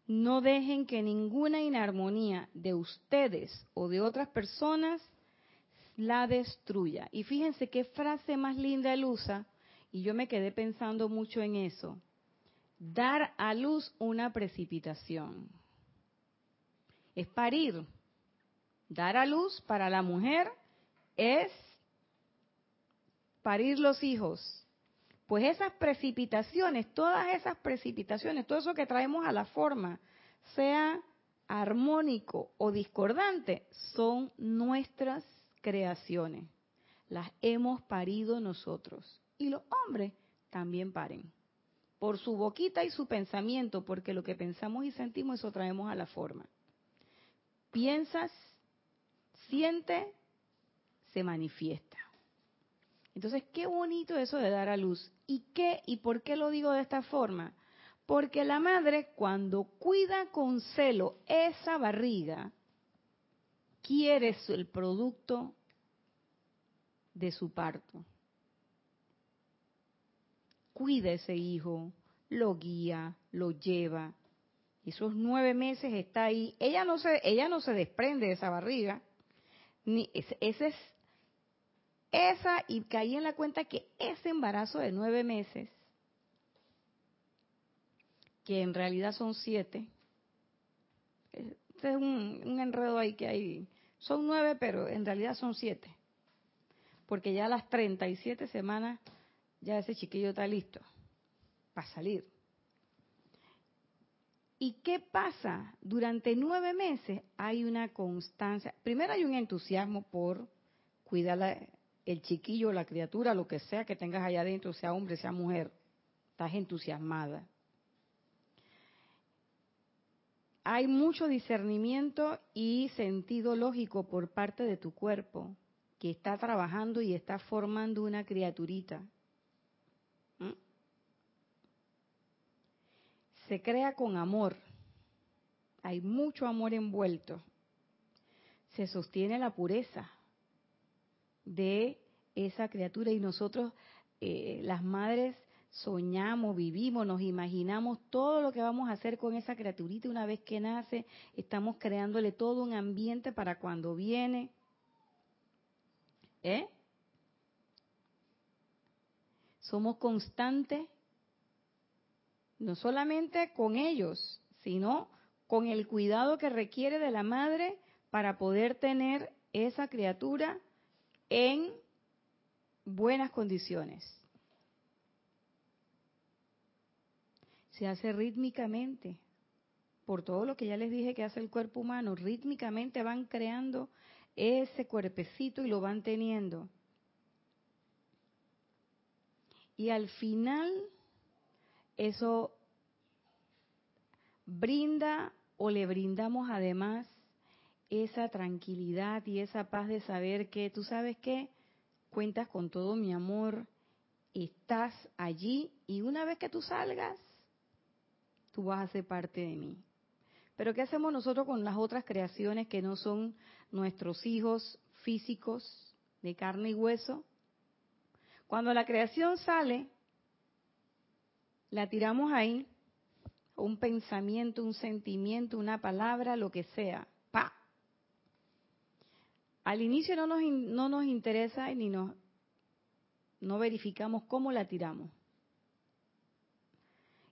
No dejen que ninguna inarmonía de ustedes o de otras personas la destruya. Y fíjense qué frase más linda él usa, y yo me quedé pensando mucho en eso. Dar a luz una precipitación. Es parir. Dar a luz para la mujer es parir los hijos. Pues esas precipitaciones, todas esas precipitaciones, todo eso que traemos a la forma, sea armónico o discordante, son nuestras creaciones. Las hemos parido nosotros. Y los hombres también paren. Por su boquita y su pensamiento, porque lo que pensamos y sentimos, eso traemos a la forma. Piensas, siente, se manifiesta. Entonces, qué bonito eso de dar a luz. ¿Y qué y por qué lo digo de esta forma? Porque la madre cuando cuida con celo esa barriga, quiere el producto de su parto. Cuida ese hijo, lo guía, lo lleva. Esos nueve meses está ahí. Ella no se, ella no se desprende de esa barriga. Ni, ese, ese es esa, y caí en la cuenta que ese embarazo de nueve meses, que en realidad son siete, este es un enredo ahí que hay, son nueve, pero en realidad son siete, porque ya a las 37 semanas ya ese chiquillo está listo para salir. ¿Y qué pasa? Durante nueve meses hay una constancia. Primero hay un entusiasmo por cuidar el chiquillo, la criatura, lo que sea que tengas allá adentro, sea hombre, sea mujer, estás entusiasmada. Hay mucho discernimiento y sentido lógico por parte de tu cuerpo que está trabajando y está formando una criaturita. ¿Mm? Se crea con amor. Hay mucho amor envuelto. Se sostiene la pureza de esa criatura y nosotros, eh, las madres, soñamos, vivimos, nos imaginamos todo lo que vamos a hacer con esa criaturita una vez que nace, estamos creándole todo un ambiente para cuando viene. ¿Eh? Somos constantes, no solamente con ellos, sino con el cuidado que requiere de la madre para poder tener esa criatura en buenas condiciones. Se hace rítmicamente. por todo lo que ya les dije que hace el cuerpo humano, rítmicamente van creando ese cuerpecito y lo van teniendo. Y al final, eso brinda o le brindamos además esa tranquilidad y esa paz de saber que tú sabes que cuentas con todo mi amor, estás allí y una vez que tú salgas, tú vas a ser parte de mí. Pero ¿qué hacemos nosotros con las otras creaciones que no son nuestros hijos físicos de carne y hueso? Cuando la creación sale, la tiramos ahí, un pensamiento, un sentimiento, una palabra, lo que sea. ¡Pa! Al inicio no nos, no nos interesa ni nos no verificamos cómo la tiramos.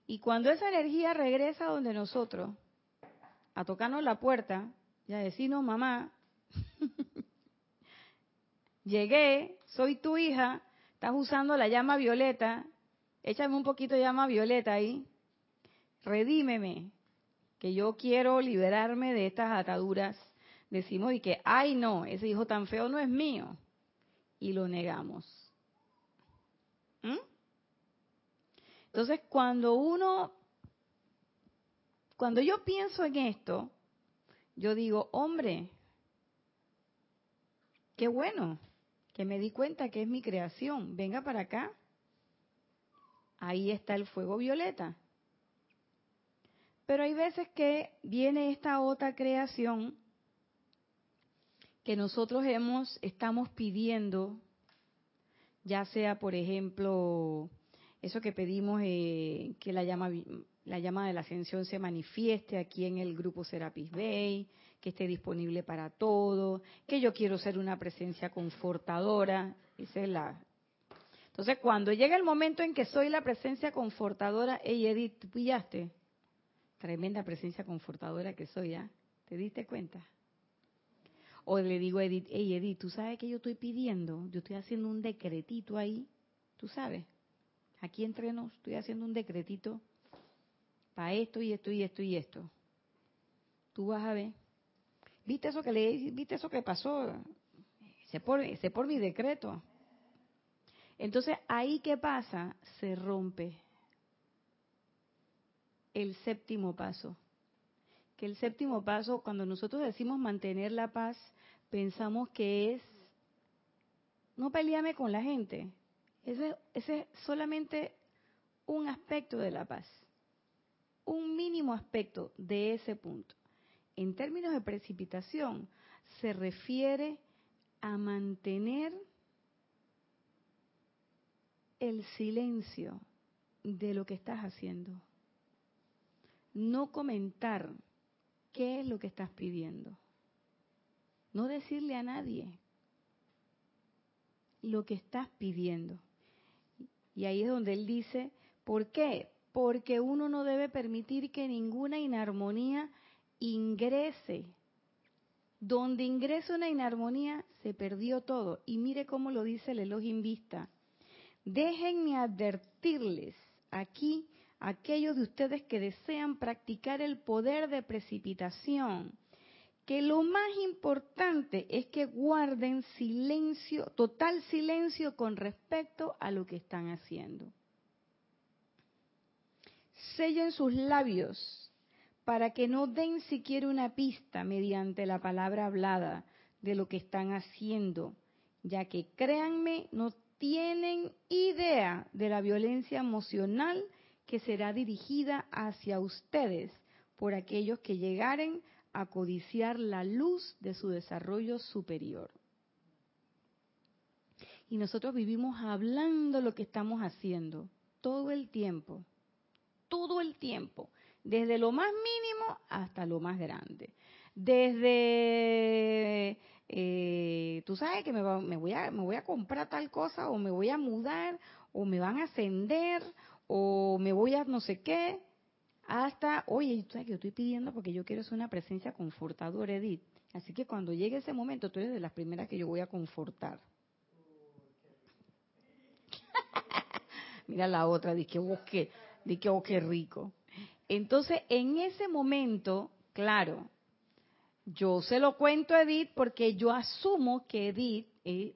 Y cuando esa energía regresa donde nosotros, a tocarnos la puerta y a decirnos, mamá, llegué, soy tu hija, estás usando la llama violeta, échame un poquito de llama violeta ahí, redímeme, que yo quiero liberarme de estas ataduras. Decimos y que, ay no, ese hijo tan feo no es mío. Y lo negamos. ¿Mm? Entonces, cuando uno cuando yo pienso en esto, yo digo, hombre, qué bueno que me di cuenta que es mi creación. Venga para acá. Ahí está el fuego violeta. Pero hay veces que viene esta otra creación que nosotros hemos estamos pidiendo, ya sea por ejemplo eso que pedimos eh, que la llama la llama de la ascensión se manifieste aquí en el grupo Serapis Bay, que esté disponible para todo, que yo quiero ser una presencia confortadora, esa es la Entonces, cuando llega el momento en que soy la presencia confortadora, hey Edith, ¿tú pillaste? Tremenda presencia confortadora que soy, ¿ya? ¿Te diste cuenta? O le digo a Edith, hey Edith, ¿tú sabes que yo estoy pidiendo? Yo estoy haciendo un decretito ahí, ¿tú sabes? Aquí entre nos estoy haciendo un decretito para esto y esto y esto y esto. Tú vas a ver. ¿Viste eso que le viste eso que pasó? Se por, se por mi decreto. Entonces, ahí qué pasa? Se rompe el séptimo paso. Que el séptimo paso, cuando nosotros decimos mantener la paz, pensamos que es no pelearme con la gente. Ese, ese es solamente un aspecto de la paz un mínimo aspecto de ese punto. En términos de precipitación, se refiere a mantener el silencio de lo que estás haciendo. No comentar qué es lo que estás pidiendo. No decirle a nadie lo que estás pidiendo. Y ahí es donde él dice, ¿por qué? Porque uno no debe permitir que ninguna inarmonía ingrese. Donde ingresa una inarmonía, se perdió todo. Y mire cómo lo dice el Elohim Vista. Déjenme advertirles aquí aquellos de ustedes que desean practicar el poder de precipitación, que lo más importante es que guarden silencio, total silencio con respecto a lo que están haciendo sellen sus labios para que no den siquiera una pista mediante la palabra hablada de lo que están haciendo, ya que créanme, no tienen idea de la violencia emocional que será dirigida hacia ustedes por aquellos que llegaren a codiciar la luz de su desarrollo superior. Y nosotros vivimos hablando lo que estamos haciendo todo el tiempo todo el tiempo, desde lo más mínimo hasta lo más grande. Desde, eh, tú sabes que me, voy a, me voy a comprar tal cosa o me voy a mudar o me van a ascender o me voy a no sé qué, hasta, oye, tú sabes que yo estoy pidiendo porque yo quiero ser una presencia confortadora, Edith. Así que cuando llegue ese momento, tú eres de las primeras que yo voy a confortar. Mira la otra, dice que busque Dije, oh, qué rico. Entonces, en ese momento, claro, yo se lo cuento a Edith porque yo asumo que Edith es,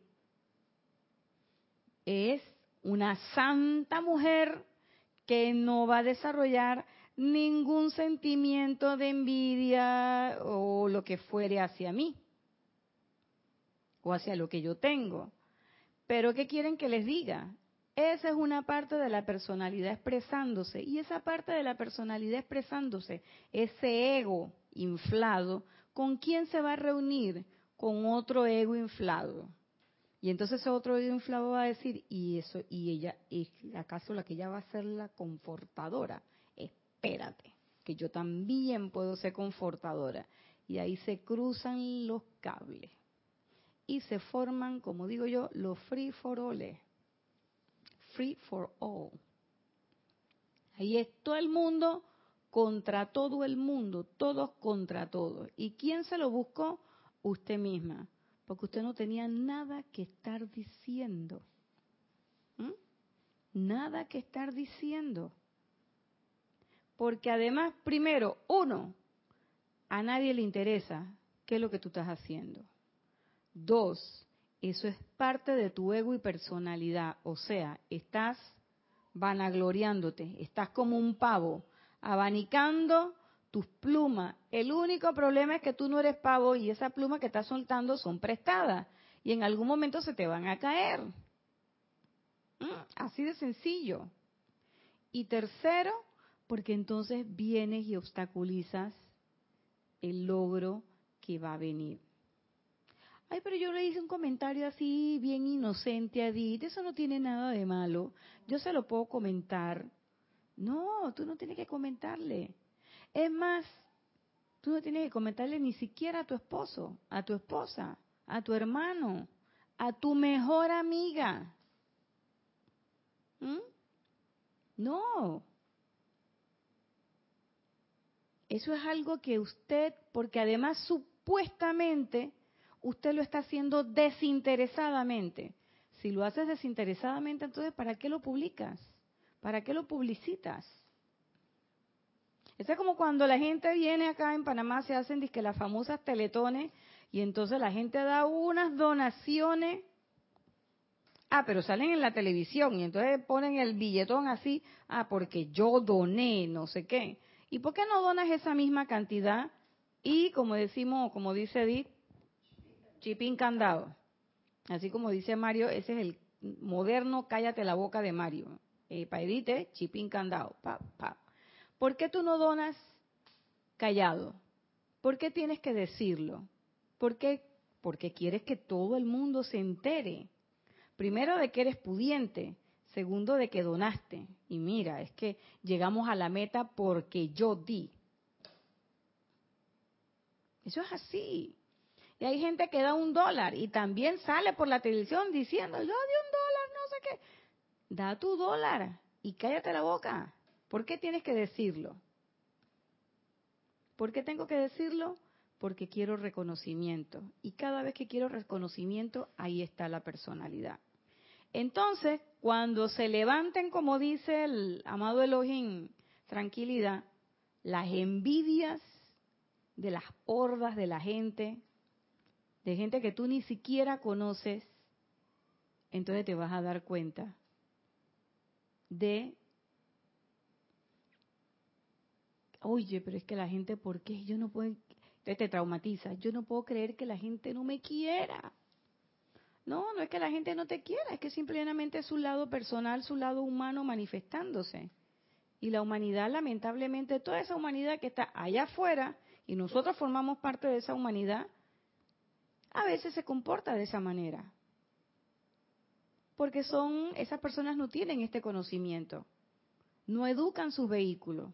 es una santa mujer que no va a desarrollar ningún sentimiento de envidia o lo que fuere hacia mí o hacia lo que yo tengo. Pero ¿qué quieren que les diga? Esa es una parte de la personalidad expresándose. Y esa parte de la personalidad expresándose, ese ego inflado, ¿con quién se va a reunir? Con otro ego inflado. Y entonces ese otro ego inflado va a decir, y eso, y ella, ¿es acaso la que ella va a ser la confortadora? Espérate, que yo también puedo ser confortadora. Y ahí se cruzan los cables. Y se forman, como digo yo, los all free for all. Ahí es todo el mundo contra todo el mundo, todos contra todos. ¿Y quién se lo buscó? Usted misma, porque usted no tenía nada que estar diciendo. ¿Mm? Nada que estar diciendo. Porque además, primero, uno, a nadie le interesa qué es lo que tú estás haciendo. Dos, eso es parte de tu ego y personalidad. O sea, estás vanagloriándote, estás como un pavo, abanicando tus plumas. El único problema es que tú no eres pavo y esa pluma que estás soltando son prestadas y en algún momento se te van a caer. Mm, así de sencillo. Y tercero, porque entonces vienes y obstaculizas el logro que va a venir. Ay, pero yo le hice un comentario así bien inocente a Edith, eso no tiene nada de malo, yo se lo puedo comentar. No, tú no tienes que comentarle. Es más, tú no tienes que comentarle ni siquiera a tu esposo, a tu esposa, a tu hermano, a tu mejor amiga. ¿Mm? No. Eso es algo que usted, porque además supuestamente usted lo está haciendo desinteresadamente. Si lo haces desinteresadamente, entonces ¿para qué lo publicas? ¿Para qué lo publicitas? es como cuando la gente viene acá en Panamá, se hacen que las famosas teletones y entonces la gente da unas donaciones. Ah, pero salen en la televisión y entonces ponen el billetón así, ah, porque yo doné, no sé qué. ¿Y por qué no donas esa misma cantidad? Y como decimos, como dice Edith, chipín candado. Así como dice Mario, ese es el moderno cállate la boca de Mario. Eh, para edite, chipín candado. Pa, pa. ¿Por qué tú no donas callado? ¿Por qué tienes que decirlo? ¿Por qué? Porque quieres que todo el mundo se entere. Primero de que eres pudiente, segundo de que donaste. Y mira, es que llegamos a la meta porque yo di. Eso es así. Y hay gente que da un dólar y también sale por la televisión diciendo, yo di un dólar, no sé qué. Da tu dólar y cállate la boca. ¿Por qué tienes que decirlo? ¿Por qué tengo que decirlo? Porque quiero reconocimiento. Y cada vez que quiero reconocimiento, ahí está la personalidad. Entonces, cuando se levanten, como dice el amado Elohim, tranquilidad, las envidias de las hordas de la gente, de gente que tú ni siquiera conoces, entonces te vas a dar cuenta de, oye, pero es que la gente, ¿por qué? Yo no puedo, te traumatiza, yo no puedo creer que la gente no me quiera. No, no es que la gente no te quiera, es que simplemente es su lado personal, su lado humano manifestándose. Y la humanidad, lamentablemente, toda esa humanidad que está allá afuera, y nosotros formamos parte de esa humanidad, a veces se comporta de esa manera. Porque son, esas personas no tienen este conocimiento, no educan sus vehículos.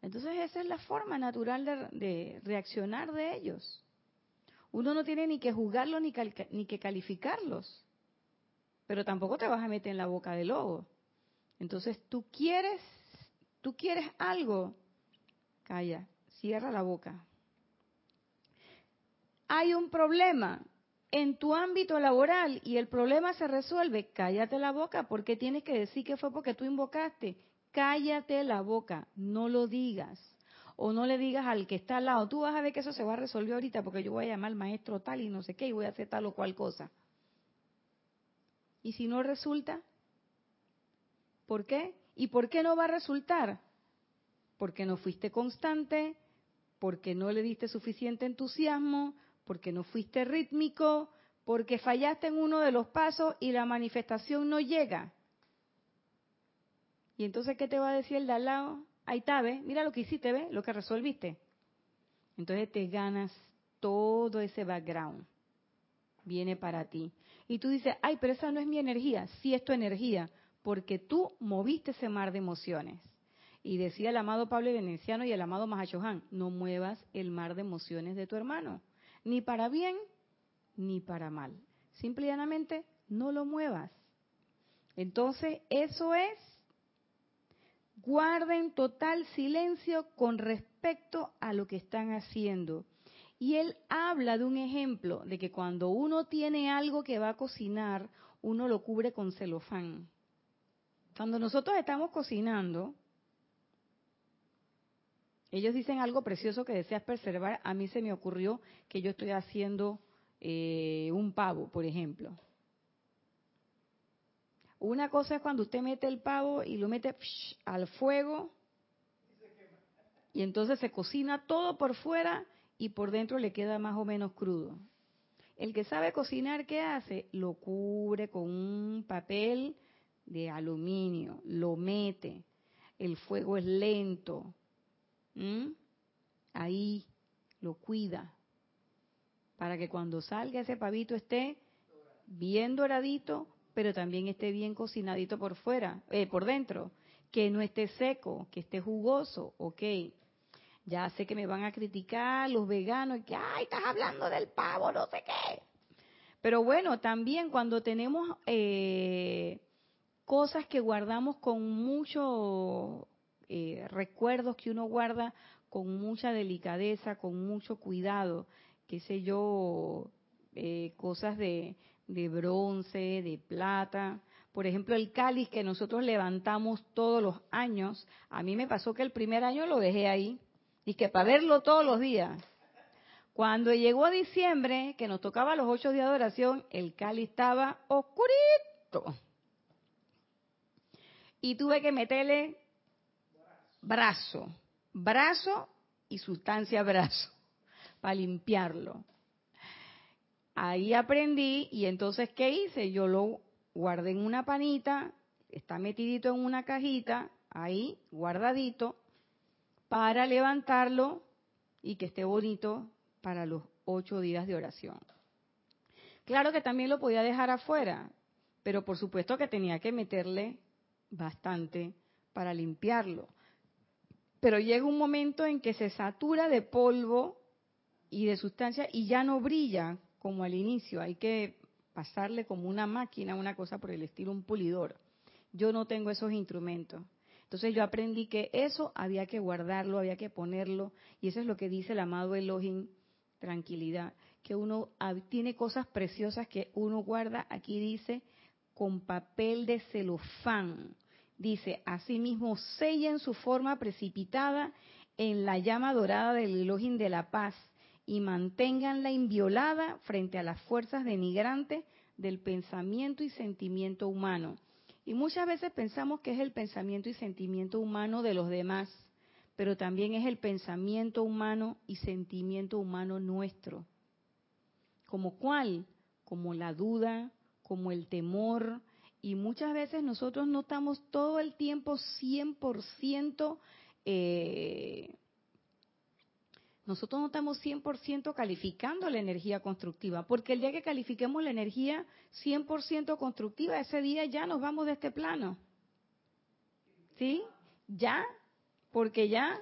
Entonces esa es la forma natural de, reaccionar de ellos. Uno no tiene ni que juzgarlos ni, ni que calificarlos, pero tampoco te vas a meter en la boca del lobo. Entonces tú quieres, tú quieres algo, calla, cierra la boca, hay un problema en tu ámbito laboral y el problema se resuelve, cállate la boca porque tienes que decir que fue porque tú invocaste. cállate la boca, no lo digas. O no le digas al que está al lado, tú vas a ver que eso se va a resolver ahorita porque yo voy a llamar al maestro tal y no sé qué y voy a hacer tal o cual cosa. Y si no resulta, ¿por qué? ¿Y por qué no va a resultar? Porque no fuiste constante, porque no le diste suficiente entusiasmo, porque no fuiste rítmico, porque fallaste en uno de los pasos y la manifestación no llega. Y entonces, ¿qué te va a decir el de al lado? Ahí está. Mira lo que hiciste, ¿ves? Lo que resolviste. Entonces te ganas todo ese background. Viene para ti. Y tú dices, ay, pero esa no es mi energía. Sí es tu energía, porque tú moviste ese mar de emociones. Y decía el amado Pablo Veneciano y el amado Mahashohan, no muevas el mar de emociones de tu hermano, ni para bien ni para mal. Simplemente no lo muevas. Entonces, eso es guarden total silencio con respecto a lo que están haciendo. Y él habla de un ejemplo de que cuando uno tiene algo que va a cocinar, uno lo cubre con celofán. Cuando nosotros estamos cocinando, ellos dicen algo precioso que deseas preservar. A mí se me ocurrió que yo estoy haciendo eh, un pavo, por ejemplo. Una cosa es cuando usted mete el pavo y lo mete al fuego y entonces se cocina todo por fuera y por dentro le queda más o menos crudo. El que sabe cocinar, ¿qué hace? Lo cubre con un papel de aluminio, lo mete, el fuego es lento, ahí lo cuida, para que cuando salga ese pavito esté bien doradito, pero también esté bien cocinadito por fuera, eh, por dentro, que no esté seco, que esté jugoso, ok. Ya sé que me van a criticar los veganos que, ay, estás hablando del pavo, no sé qué. Pero bueno, también cuando tenemos eh, cosas que guardamos con mucho eh, recuerdos que uno guarda con mucha delicadeza, con mucho cuidado, qué sé yo, cosas de, de bronce, de plata. Por ejemplo, el cáliz que nosotros levantamos todos los años, a mí me pasó que el primer año lo dejé ahí, y que para verlo todos los días. Cuando llegó diciembre, que nos tocaba los ocho días de oración, el cáliz estaba oscurito. Y tuve que meterle brazo, brazo y sustancia brazo para limpiarlo. Ahí aprendí y entonces, ¿qué hice? Yo lo guardé en una panita, está metidito en una cajita, ahí, guardadito, para levantarlo y que esté bonito para los ocho días de oración. Claro que también lo podía dejar afuera, pero por supuesto que tenía que meterle bastante para limpiarlo. Pero llega un momento en que se satura de polvo y de sustancia y ya no brilla como al inicio, hay que pasarle como una máquina, una cosa por el estilo, un pulidor. Yo no tengo esos instrumentos. Entonces yo aprendí que eso había que guardarlo, había que ponerlo, y eso es lo que dice el amado Elohim, tranquilidad, que uno tiene cosas preciosas que uno guarda, aquí dice, con papel de celofán. Dice, asimismo, sellen su forma precipitada en la llama dorada del Elohim de la paz, y manténganla inviolada frente a las fuerzas denigrantes del pensamiento y sentimiento humano. Y muchas veces pensamos que es el pensamiento y sentimiento humano de los demás, pero también es el pensamiento humano y sentimiento humano nuestro. ¿Como cuál? Como la duda, como el temor, y muchas veces nosotros no estamos todo el tiempo 100% eh, nosotros no estamos 100% calificando la energía constructiva, porque el día que califiquemos la energía 100% constructiva, ese día ya nos vamos de este plano. ¿Sí? Ya, porque ya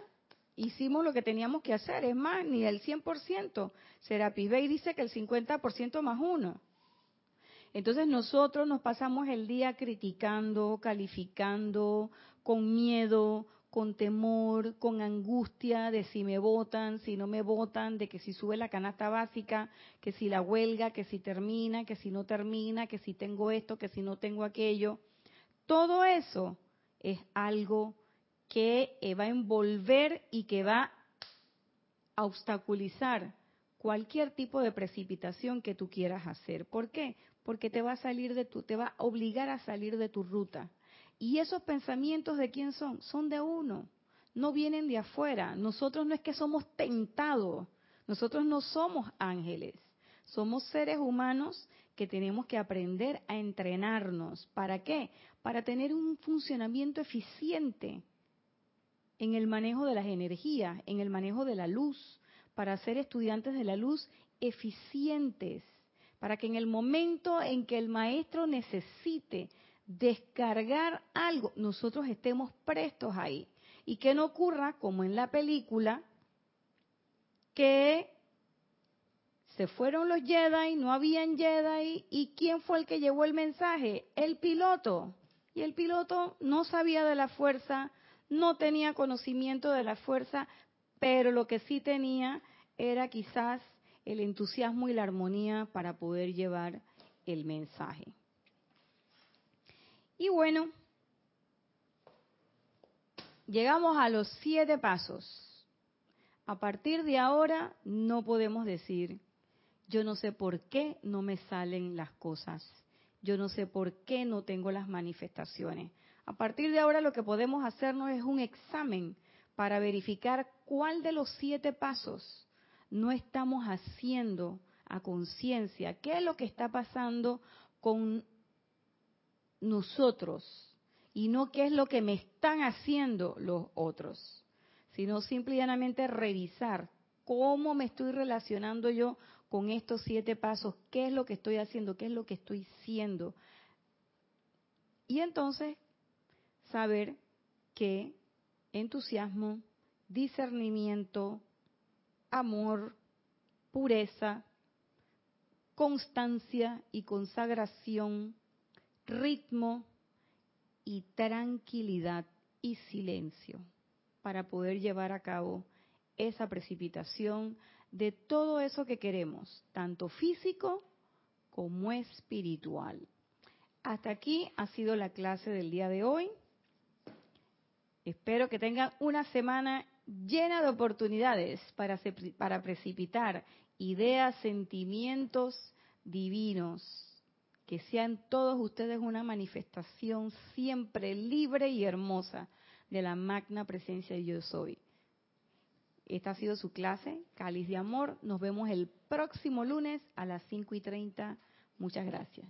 hicimos lo que teníamos que hacer, es más, ni el 100%. Serapis Bey dice que el 50% más uno. Entonces nosotros nos pasamos el día criticando, calificando, con miedo, con temor, con angustia de si me votan, si no me votan, de que si sube la canasta básica, que si la huelga, que si termina, que si no termina, que si tengo esto, que si no tengo aquello. Todo eso es algo que va a envolver y que va a obstaculizar cualquier tipo de precipitación que tú quieras hacer. ¿Por qué? Porque te va a salir de tu, te va a obligar a salir de tu ruta. Y esos pensamientos de quién son? Son de uno, no vienen de afuera. Nosotros no es que somos tentados, nosotros no somos ángeles, somos seres humanos que tenemos que aprender a entrenarnos. ¿Para qué? Para tener un funcionamiento eficiente en el manejo de las energías, en el manejo de la luz, para ser estudiantes de la luz eficientes, para que en el momento en que el maestro necesite descargar algo, nosotros estemos prestos ahí. Y que no ocurra como en la película, que se fueron los Jedi, no habían Jedi, y ¿quién fue el que llevó el mensaje? El piloto. Y el piloto no sabía de la fuerza, no tenía conocimiento de la fuerza, pero lo que sí tenía era quizás el entusiasmo y la armonía para poder llevar el mensaje. Y bueno, llegamos a los siete pasos. A partir de ahora no podemos decir, yo no sé por qué no me salen las cosas, yo no sé por qué no tengo las manifestaciones. A partir de ahora lo que podemos hacernos es un examen para verificar cuál de los siete pasos no estamos haciendo a conciencia, qué es lo que está pasando con nosotros y no qué es lo que me están haciendo los otros, sino simplemente revisar cómo me estoy relacionando yo con estos siete pasos, qué es lo que estoy haciendo, qué es lo que estoy siendo. Y entonces saber que entusiasmo, discernimiento, amor, pureza, constancia y consagración, ritmo y tranquilidad y silencio para poder llevar a cabo esa precipitación de todo eso que queremos, tanto físico como espiritual. Hasta aquí ha sido la clase del día de hoy. Espero que tengan una semana llena de oportunidades para, para precipitar ideas, sentimientos divinos, que sean todos ustedes una manifestación siempre libre y hermosa de la magna presencia de yo soy. Esta ha sido su clase, Cáliz de Amor. Nos vemos el próximo lunes a las 5 y 30. Muchas gracias.